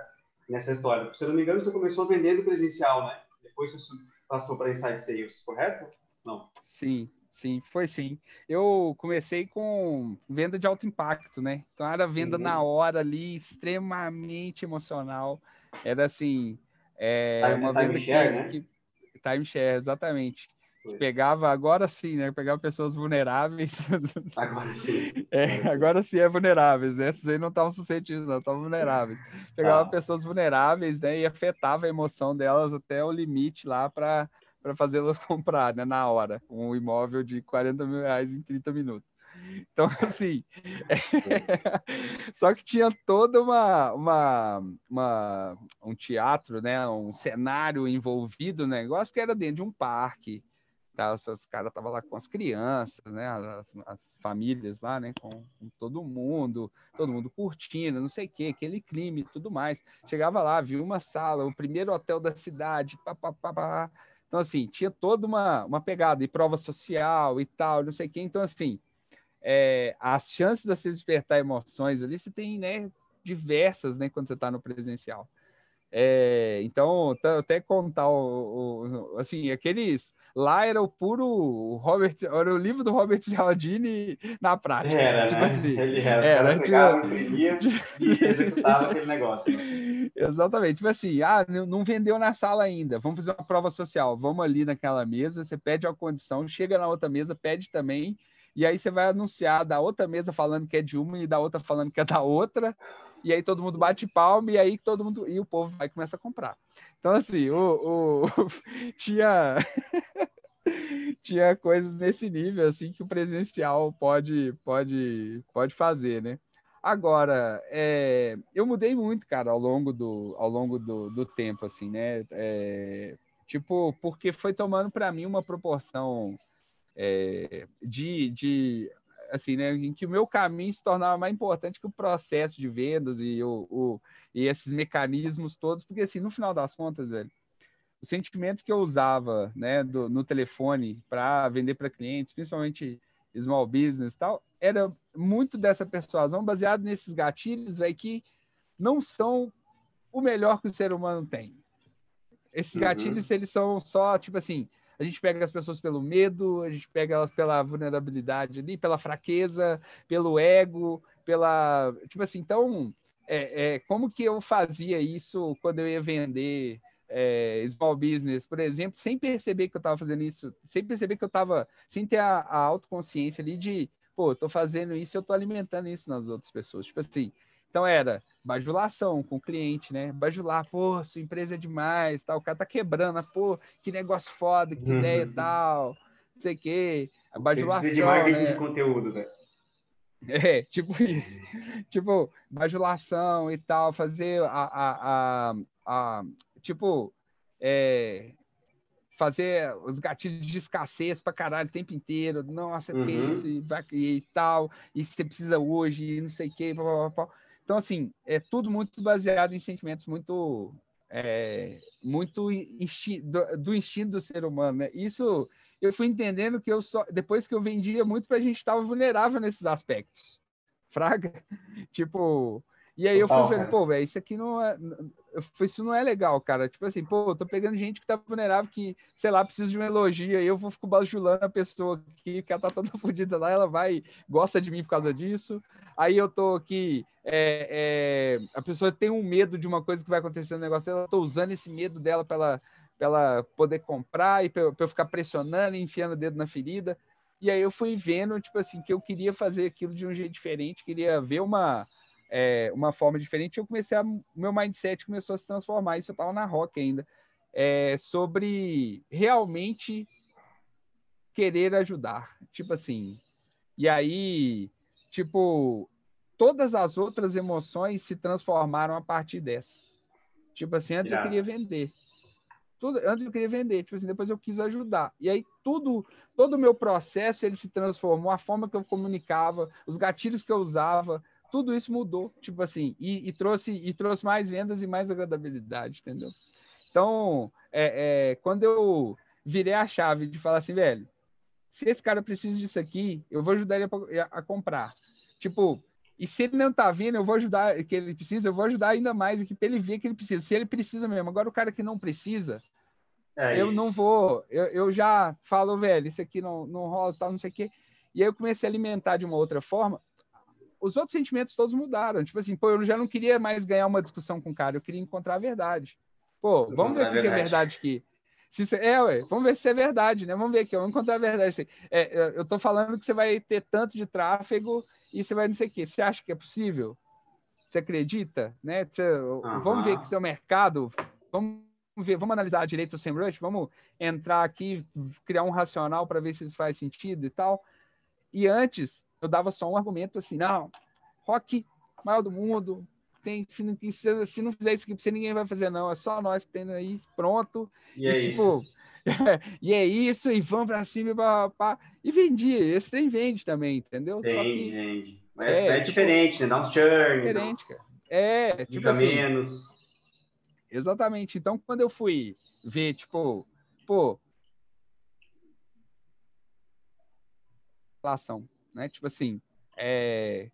nessa história. Se eu não me engano, você começou vendendo presencial, né? Depois você passou para Inside Sales, correto? Não. Sim, sim, foi sim. Eu comecei com venda de alto impacto, né? Então era venda uhum. na hora ali, extremamente emocional. Era assim, é, time, uma venda share, que, né? que timeshare, exatamente. Pegava agora sim, né? Pegava pessoas vulneráveis. Agora sim. É, agora sim é vulneráveis, né? Essas aí não estavam suscetíveis, não, estavam vulneráveis. Pegava ah. pessoas vulneráveis, né? E afetava a emoção delas até o limite lá para para fazê-las comprar, né? Na hora, um imóvel de 40 mil reais em 30 minutos. Então, assim, é... só que tinha toda uma, uma, uma, um teatro, né, um cenário envolvido no negócio que era dentro de um parque, Tá, os caras estavam lá com as crianças, né? As, as famílias lá, né? Com, com, todo mundo, todo mundo curtindo, não sei o quê, aquele clima e tudo mais. Chegava lá, viu uma sala, o primeiro hotel da cidade, pá, pá, pá, pá. Então, assim, tinha toda uma, uma pegada, e prova social e tal, não sei o quê. Então, assim, é, as chances de você despertar emoções ali, você tem, né? Diversas, né? Quando você está no presencial. É, então, até contar o, o, assim, aqueles Lá era o puro Robert, era o livro do Robert Cialdini na prática. Era, tipo né? Assim. Ele era, era tipo... imprimia e executava aquele negócio. Né? Exatamente. Tipo assim, ah, não vendeu na sala ainda, vamos fazer uma prova social. Vamos ali naquela mesa, você pede a condição, chega na outra mesa, pede também, e aí você vai anunciar da outra mesa falando que é de uma e da outra falando que é da outra, e aí todo mundo bate palma e aí todo mundo e o povo vai começar a comprar. Então assim, o, o tinha tinha coisas nesse nível assim que o presencial pode pode pode fazer, né? Agora, é, eu mudei muito, cara, ao longo do, ao longo do, do tempo, assim, né? É, tipo, porque foi tomando para mim uma proporção é, de, de assim, né, em que o meu caminho se tornava mais importante que o processo de vendas e, o, o, e esses mecanismos todos, porque assim, no final das contas, velho, os sentimentos que eu usava, né, do, no telefone para vender para clientes, principalmente small business e tal, era muito dessa persuasão baseado nesses gatilhos, velho, que não são o melhor que o ser humano tem. Esses uhum. gatilhos, eles são só, tipo assim, a gente pega as pessoas pelo medo, a gente pega elas pela vulnerabilidade ali, pela fraqueza, pelo ego, pela. Tipo assim, então, é, é, como que eu fazia isso quando eu ia vender é, small business, por exemplo, sem perceber que eu estava fazendo isso, sem perceber que eu estava, sem ter a, a autoconsciência ali de, pô, estou fazendo isso, eu estou alimentando isso nas outras pessoas. Tipo assim, então era bajulação com o cliente, né? Bajular, pô, sua empresa é demais, tal. O cara tá quebrando, pô, que negócio foda, que uhum. ideia tal, não sei o quê. A bajulação. Você de marketing né? de conteúdo, né? É, tipo isso. tipo, bajulação e tal, fazer a, a, a, a tipo, é, fazer os gatilhos de escassez para caralho o tempo inteiro. Nossa, uhum. que isso e, e, tal, e você precisa hoje, e não sei o quê, blá, blá, blá. Então, assim, é tudo muito baseado em sentimentos muito. É, muito insti do, do, instinto do ser humano, né? Isso eu fui entendendo que eu só depois que eu vendia muito para a gente estava vulnerável nesses aspectos, fraga, tipo e aí eu fui vendo, pô, velho, isso aqui não é. Isso não é legal, cara. Tipo assim, pô, eu tô pegando gente que tá vulnerável, que, sei lá, precisa de um elogio, aí eu vou ficar bajulando a pessoa aqui, que ela tá toda fodida lá, ela vai, gosta de mim por causa disso. Aí eu tô aqui, é, é, a pessoa tem um medo de uma coisa que vai acontecer no negócio dela, eu tô usando esse medo dela pra ela, pra ela poder comprar e pra eu, ficar pressionando enfiando o dedo na ferida. E aí eu fui vendo, tipo assim, que eu queria fazer aquilo de um jeito diferente, queria ver uma é, uma forma diferente, eu comecei a. meu mindset começou a se transformar. Isso eu estava na rock ainda. É, sobre realmente querer ajudar. Tipo assim. E aí, tipo, todas as outras emoções se transformaram a partir dessa. Tipo assim, antes yeah. eu queria vender. Tudo, antes eu queria vender, tipo assim, depois eu quis ajudar. E aí tudo, todo o meu processo ele se transformou, a forma que eu comunicava, os gatilhos que eu usava, tudo isso mudou, tipo assim, e, e, trouxe e trouxe mais vendas e mais agradabilidade, entendeu? Então, é, é, quando eu virei a chave de falar assim, velho, se esse cara precisa disso aqui, eu vou ajudar ele a, a comprar. Tipo, e se ele não tá vendo, eu vou ajudar que ele precisa, eu vou ajudar ainda mais aqui para ele ver que ele precisa. Se ele precisa mesmo. Agora o cara que não precisa, é eu não vou, eu, eu já falo, velho, isso aqui não, não rola, tal, não sei o quê. E aí eu comecei a alimentar de uma outra forma os outros sentimentos todos mudaram. Tipo assim, pô, eu já não queria mais ganhar uma discussão com o cara, eu queria encontrar a verdade. Pô, vamos ver o que é verdade aqui. Se é, ué, vamos ver se é verdade, né? Vamos ver aqui, vamos encontrar a verdade. É, eu tô falando que você vai ter tanto de tráfego e você vai não sei o quê. Você acha que é possível? Você acredita? Né? Você, uhum. Vamos ver que seu mercado. Vamos ver, vamos analisar direito o SEMrush, vamos entrar aqui, criar um racional para ver se isso faz sentido e tal. E antes, eu dava só um argumento assim, não, rock maior do mundo, tem, se, não, se, se não fizer isso aqui pra você, ninguém vai fazer, não. É só nós tendo aí pronto. E, e é tipo, isso. e é isso, e vamos para cima e pá, pá. E vendia, esse trem vende também, entendeu? Vende, que, vende. É, é, é tipo, diferente, né? Dá um churn. Diferente. É, tipo assim, menos. Exatamente. Então, quando eu fui ver, tipo, pô. Relação, né? Tipo assim, é,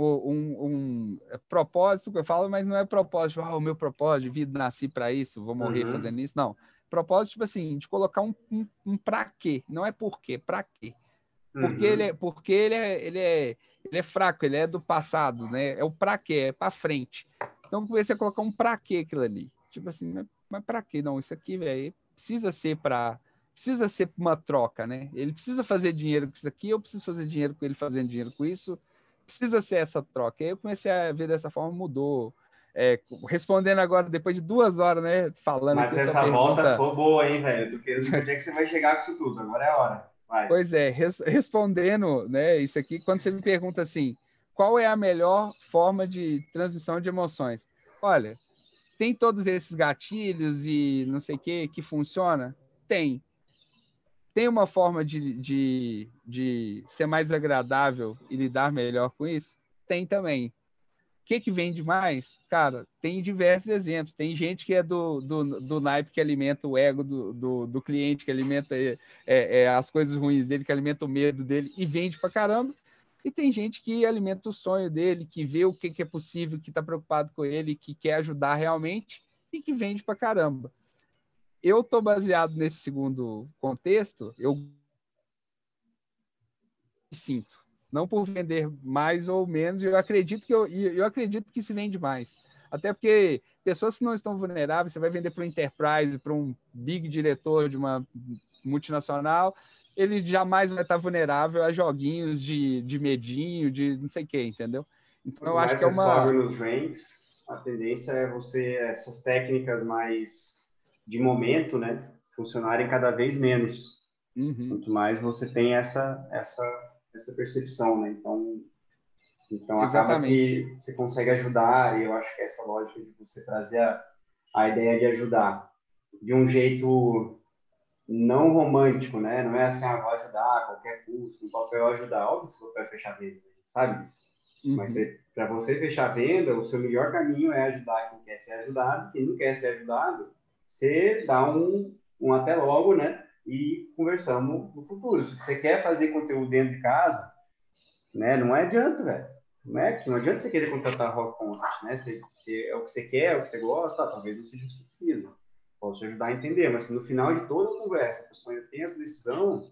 um, um propósito que eu falo, mas não é propósito, ah, o meu propósito de vida, nasci para isso, vou morrer uhum. fazendo isso, não. Propósito, tipo assim, de colocar um, um, um pra quê, não é por quê, pra quê. Porque, uhum. ele, é, porque ele, é, ele, é, ele é fraco, ele é do passado, né? É o pra quê, é pra frente. Então, você colocar um pra quê aquilo ali. Tipo assim, mas, mas pra quê? Não, isso aqui, velho, precisa ser para precisa ser uma troca, né? Ele precisa fazer dinheiro com isso aqui, eu preciso fazer dinheiro com ele fazendo dinheiro com isso. Precisa ser essa troca. Aí eu comecei a ver dessa forma, mudou. É, respondendo agora, depois de duas horas, né? Falando. Mas essa pergunta... volta ficou boa, hein, velho? Tu querendo onde é que você vai chegar com isso tudo. Agora é a hora. Vai. Pois é, res respondendo, né? Isso aqui, quando você me pergunta assim, qual é a melhor forma de transmissão de emoções? Olha, tem todos esses gatilhos e não sei o que que funciona? Tem. Tem uma forma de, de, de ser mais agradável e lidar melhor com isso? Tem também. O que, que vende mais? Cara, tem diversos exemplos. Tem gente que é do, do, do naipe que alimenta o ego do, do, do cliente, que alimenta é, é, as coisas ruins dele, que alimenta o medo dele e vende pra caramba. E tem gente que alimenta o sonho dele, que vê o que, que é possível, que está preocupado com ele, que quer ajudar realmente e que vende pra caramba. Eu estou baseado nesse segundo contexto, eu sinto. Não por vender mais ou menos, eu acredito que eu, eu acredito que se vende mais. Até porque pessoas que não estão vulneráveis, você vai vender para um enterprise, para um big diretor de uma multinacional, ele jamais vai estar vulnerável a joguinhos de, de medinho, de não sei o que, entendeu? Então eu acho que é uma. sobe nos ranks, a tendência é você essas técnicas mais de momento, né, funcionarem cada vez menos. Uhum. Quanto mais você tem essa essa essa percepção, né? Então então acaba que você consegue ajudar e eu acho que é essa lógica de você trazer a, a ideia de ajudar de um jeito não romântico, né? Não é assim, ah, vou ajudar a qualquer custo, no papel ajudar. Óbvio que você vai fechar a venda, sabe disso. Uhum. Mas para você fechar a venda, o seu melhor caminho é ajudar quem quer ser ajudado. Quem não quer ser ajudado, você dá um, um até logo, né? E conversamos no futuro. Se você quer fazer conteúdo dentro de casa, né? Não adianta, velho. Não, é, não adianta você querer contratar rock content, né? Se, se é o que você quer, é o que você gosta, talvez não seja o que você precisa posso te ajudar a entender, mas se no final de toda a conversa a pessoa tem essa decisão,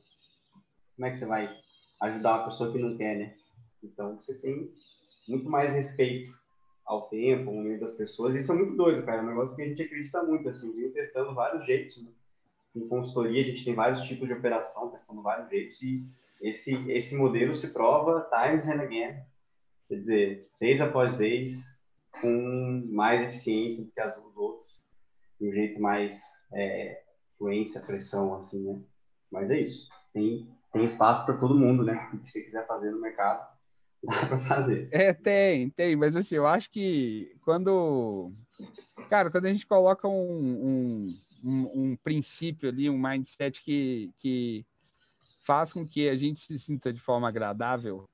como é que você vai ajudar a pessoa que não quer, né? Então você tem muito mais respeito ao tempo, ao meio das pessoas. Isso é muito doido, cara. É um negócio que a gente acredita muito, assim, vem testando vários jeitos. Né? Em consultoria, a gente tem vários tipos de operação, testando vários jeitos, e esse, esse modelo se prova times and again. Quer dizer, vez após vez, com mais eficiência do que as, os outros de um jeito mais é, fluência, pressão, assim, né? Mas é isso. Tem, tem espaço para todo mundo, né? O que você quiser fazer no mercado, dá fazer. É, tem, tem. Mas assim, eu acho que quando... Cara, quando a gente coloca um, um, um, um princípio ali, um mindset que, que faz com que a gente se sinta de forma agradável,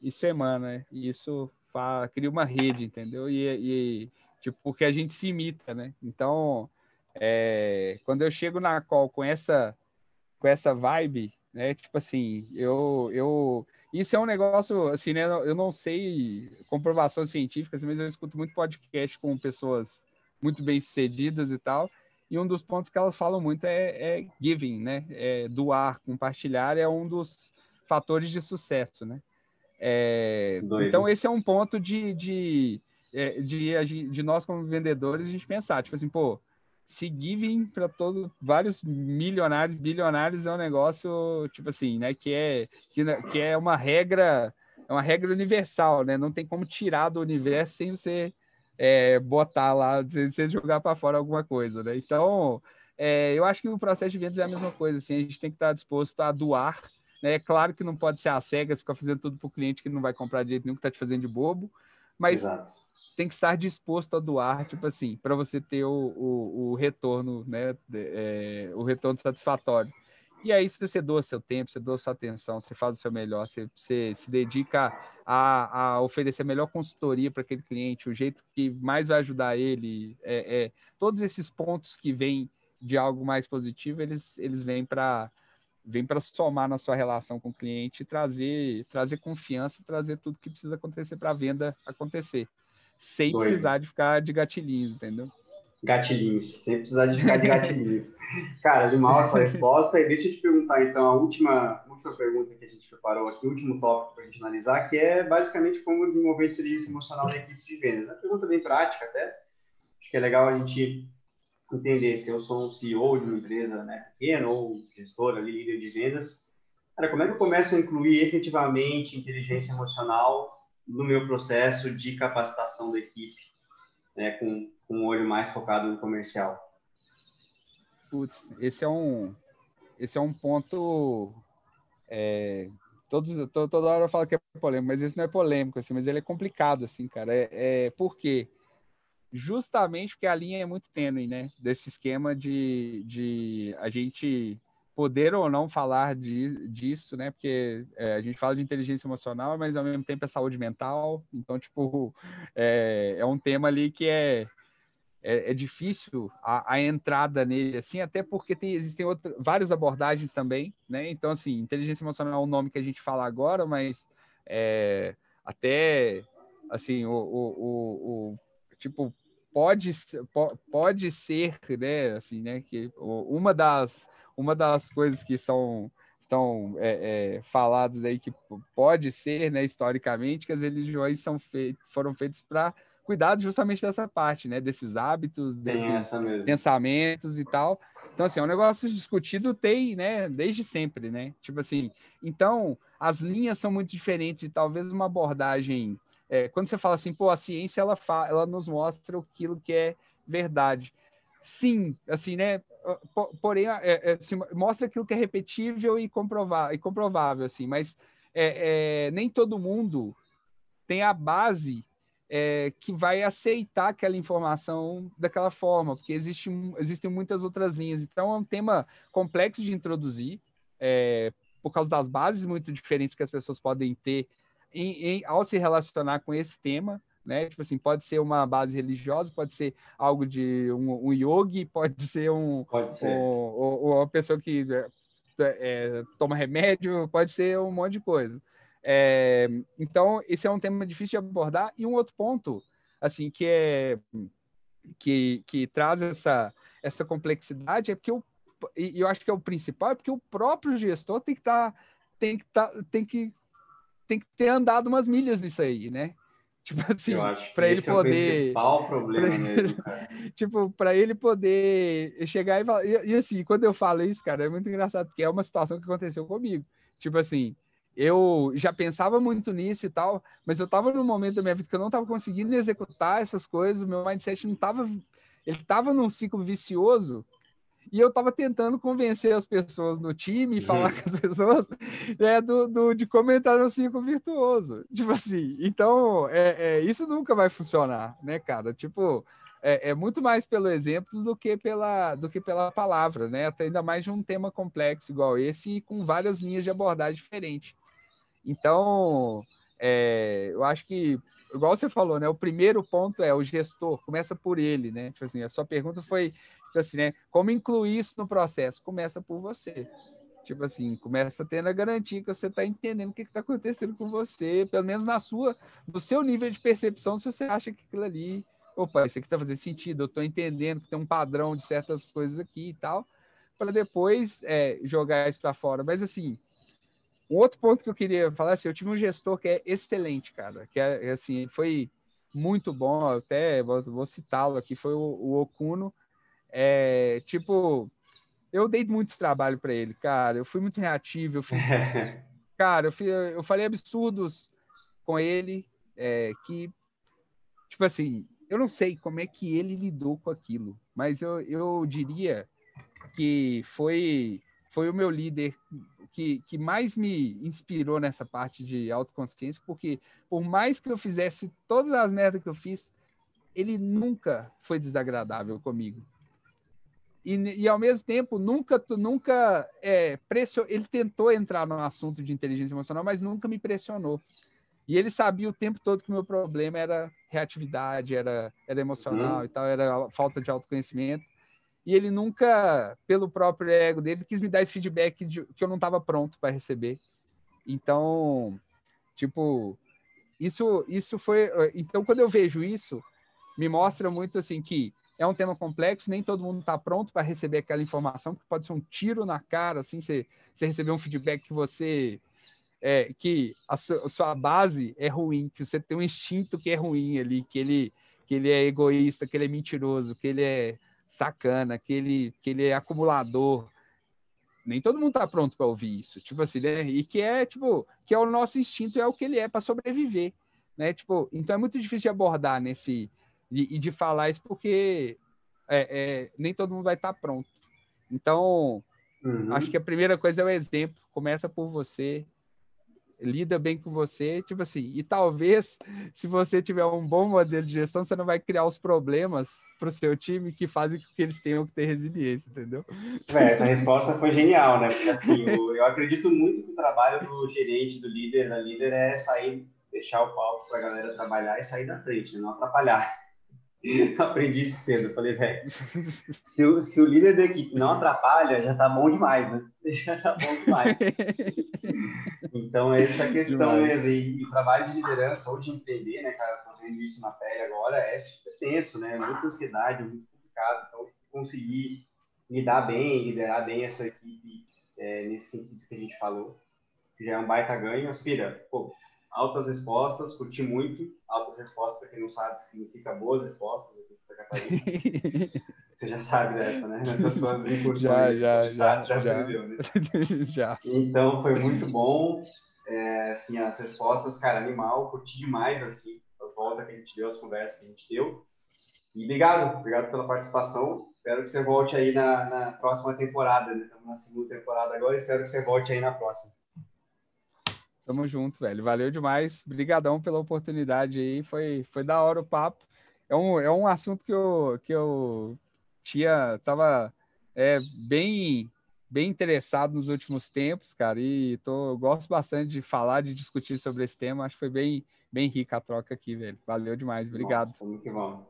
isso emana, né? E isso cria uma rede, entendeu? E, e, tipo, porque a gente se imita, né? Então, é, quando eu chego na call com essa, com essa vibe, né? Tipo assim, eu, eu, isso é um negócio, assim, né? Eu não sei comprovação científica, assim, mas eu escuto muito podcast com pessoas muito bem sucedidas e tal. E um dos pontos que elas falam muito é, é giving, né? É doar, compartilhar é um dos fatores de sucesso, né? É, então esse é um ponto de, de é, de, de nós como vendedores a gente pensar, tipo assim, pô, se giving para todos vários milionários, bilionários é um negócio tipo assim, né, que é que, que é uma regra, é uma regra universal, né? Não tem como tirar do universo sem você é, botar lá, sem você jogar para fora alguma coisa, né? Então, é, eu acho que o processo de vendas é a mesma coisa, assim, a gente tem que estar disposto a doar Né? É claro que não pode ser a cegas, ficar fazendo tudo para o cliente que não vai comprar de nenhum, que está te fazendo de bobo, mas Exato. Tem que estar disposto a doar, tipo assim, para você ter o, o, o retorno, né? É, o retorno satisfatório. E aí, se você doa seu tempo, você doa sua atenção, você faz o seu melhor, você, você se dedica a, a, oferecer a melhor consultoria para aquele cliente, o jeito que mais vai ajudar ele, é, é, todos esses pontos que vêm de algo mais positivo, eles, eles vêm para vem para somar na sua relação com o cliente, trazer trazer confiança, trazer tudo que precisa acontecer para a venda acontecer, sem Doido. precisar de ficar de gatilhinhos, entendeu? Gatilhinhos, sem precisar de ficar de gatilhinhos. Cara, de mal essa resposta. E deixa eu te perguntar, então, a última, última pergunta que a gente preparou aqui, o último tópico para a gente analisar, que é basicamente como desenvolver inteligência emocional na equipe de vendas. É uma pergunta bem prática até. Acho que é legal a gente entender se eu sou um CEO de uma empresa né, pequena ou gestor ali, líder de vendas. Cara, como é que eu começo a incluir efetivamente inteligência emocional no meu processo de capacitação da equipe, né, com com um olho mais focado no comercial? Putz, esse é um, esse é um ponto. É, todos, to, toda hora eu falo que é polêmico, mas isso não é polêmico, assim, mas ele é complicado, assim, cara. É, é por quê? Justamente porque a linha é muito tênue, né? Desse esquema de, de a gente poder ou não falar de, disso, né? Porque é, a gente fala de inteligência emocional, mas ao mesmo tempo é saúde mental. Então, tipo, é, é um tema ali que é, é, é difícil a, a, entrada nele, assim, até porque tem, existem outras, várias abordagens também, né? Então, assim, inteligência emocional é um nome que a gente fala agora, mas é, até, assim, o, o, o, o tipo, pode, pode ser, né, assim, né, que uma das uma das coisas que são estão é, é, faladas aí que pode ser, né, historicamente, que as religiões são feitas, foram feitas para cuidar justamente dessa parte, né, desses hábitos, desses pensamentos e tal. Então, assim, é um negócio discutido tem, né, desde sempre, né? Tipo assim, então, as linhas são muito diferentes e talvez uma abordagem... É, quando você fala assim, pô, a ciência, ela, fa ela nos mostra aquilo que é verdade sim, assim, né? Porém, é, é, assim, mostra aquilo que é repetível e, comprovar, e comprovável, assim, mas é, é, nem todo mundo tem a base é, que vai aceitar aquela informação daquela forma, porque existe, existem muitas outras linhas. Então, é um tema complexo de introduzir, é, por causa das bases muito diferentes que as pessoas podem ter em, em, ao se relacionar com esse tema né? Tipo assim, pode ser uma base religiosa, pode ser algo de um, um yogi, pode ser um, pode ser. Um, uma pessoa que é, é, toma remédio, pode ser um monte de coisa. É, então, esse é um tema difícil de abordar. E um outro ponto, assim, que é que, que traz essa, essa complexidade é porque eu, e eu acho que é o principal, é porque o próprio gestor tem que estar tá, tem que tá, tem que tem que ter andado umas milhas nisso aí, né? Tipo assim, para ele poder. É o principal problema pra... mesmo, cara. tipo, para ele poder chegar e falar. E, e, assim, quando eu falo isso, cara, é muito engraçado, porque é uma situação que aconteceu comigo. Tipo assim, eu já pensava muito nisso e tal, mas eu tava num momento da minha vida que eu não tava conseguindo executar essas coisas, o meu mindset não tava. Ele tava num ciclo vicioso e eu estava tentando convencer as pessoas no time, falar uhum. com as pessoas é, do, do, de comentar no ciclo virtuoso. Tipo assim, então, é, é, isso nunca vai funcionar, né, cara? Tipo, é, é, muito mais pelo exemplo do que pela, do que pela palavra, né? Até ainda mais de um tema complexo igual esse e com várias linhas de abordagem diferentes. Então, é, eu acho que, igual você falou, né? O primeiro ponto é o gestor, começa por ele, né? Tipo assim, a sua pergunta foi Tipo assim, né? Como incluir isso no processo? Começa por você. Tipo assim, começa tendo a garantia que você está entendendo o que está acontecendo com você, pelo menos na sua, no seu nível de percepção, se você acha que aquilo ali, opa, isso aqui está fazendo sentido, eu estou entendendo que tem um padrão de certas coisas aqui e tal, para depois é, jogar isso para fora. Mas assim, um outro ponto que eu queria falar, assim, eu tive um gestor que é excelente, cara, que é assim, foi muito bom, até vou, vou citá-lo aqui, foi o, o Okuno, é, tipo, eu dei muito trabalho para ele, cara. Eu fui muito reativo. Eu fui, cara, eu, fui, eu falei absurdos com ele é, que, tipo assim, eu não sei como é que ele lidou com aquilo, mas eu, eu diria que foi, foi o meu líder que, que mais me inspirou nessa parte de autoconsciência, porque por mais que eu fizesse todas as merdas que eu fiz, ele nunca foi desagradável comigo. E, e ao mesmo tempo, nunca, nunca é, pressionou, ele tentou entrar no assunto de inteligência emocional, mas nunca me pressionou. E ele sabia o tempo todo que o meu problema era reatividade, era, era emocional uhum. e tal, era falta de autoconhecimento. E ele nunca, pelo próprio ego dele, quis me dar esse feedback de, que eu não estava pronto para receber. Então, tipo, isso, isso foi. Então, quando eu vejo isso, me mostra muito assim que é um tema complexo, nem todo mundo está pronto para receber aquela informação, que pode ser um tiro na cara, assim, você, receber um feedback que você é, que a sua, a sua, base é ruim, que você tem um instinto que é ruim ali, que ele, que ele é egoísta, que ele é mentiroso, que ele é sacana, que ele, que ele é acumulador. Nem todo mundo está pronto para ouvir isso, tipo assim, né? E que é tipo, que é o nosso instinto, é o que ele é para sobreviver, né? Tipo, então é muito difícil de abordar nesse e de, de, falar isso porque é, é, nem todo mundo vai estar tá pronto. Então, uhum. acho que a primeira coisa é o exemplo. Começa por você, lida bem com você, tipo assim, e talvez se você tiver um bom modelo de gestão, você não vai criar os problemas para o seu time que fazem com que eles tenham que ter resiliência, entendeu? É, essa resposta foi genial, né? Porque assim, eu, eu, acredito muito que o trabalho do gerente, do líder, da líder é sair, deixar o palco para a galera trabalhar e sair da frente, né? não atrapalhar. Aprendi isso cedo. Falei, velho, se, se, o líder da equipe não atrapalha, já tá bom demais, né? Já tá bom demais. Então, essa questão demais. mesmo. E, o trabalho de liderança ou de empreender, né, cara? Tô vendo isso na pele agora, é super tenso, né? Muita ansiedade, muito complicado. Então, conseguir lidar bem, liderar bem a sua equipe é, nesse sentido que a gente falou, já é um baita ganho. Aspira, pô, altas respostas, curti muito. Altas respostas, para quem não sabe, significa boas respostas aqui em Santa Catarina. Você já sabe dessa, né? Nessas suas incursões. Já, já, já. Já, já. né? já. Então, foi muito bom. É, assim, as respostas, cara, animal. Curti demais, assim, as voltas que a gente deu, as conversas que a gente deu. E obrigado, obrigado pela participação. Espero que você volte aí na, na próxima temporada. Né? Estamos na segunda temporada agora. Espero que você volte aí na próxima. Tamo junto, velho. Valeu demais. Obrigadão pela oportunidade aí. Foi, foi da hora o papo. É um, é um assunto que eu, que eu tinha, tava é, bem, bem interessado nos últimos tempos, cara. E tô, gosto bastante de falar, de discutir sobre esse tema. Acho que foi bem, bem rica a troca aqui, velho. Valeu demais. Obrigado. Que bom.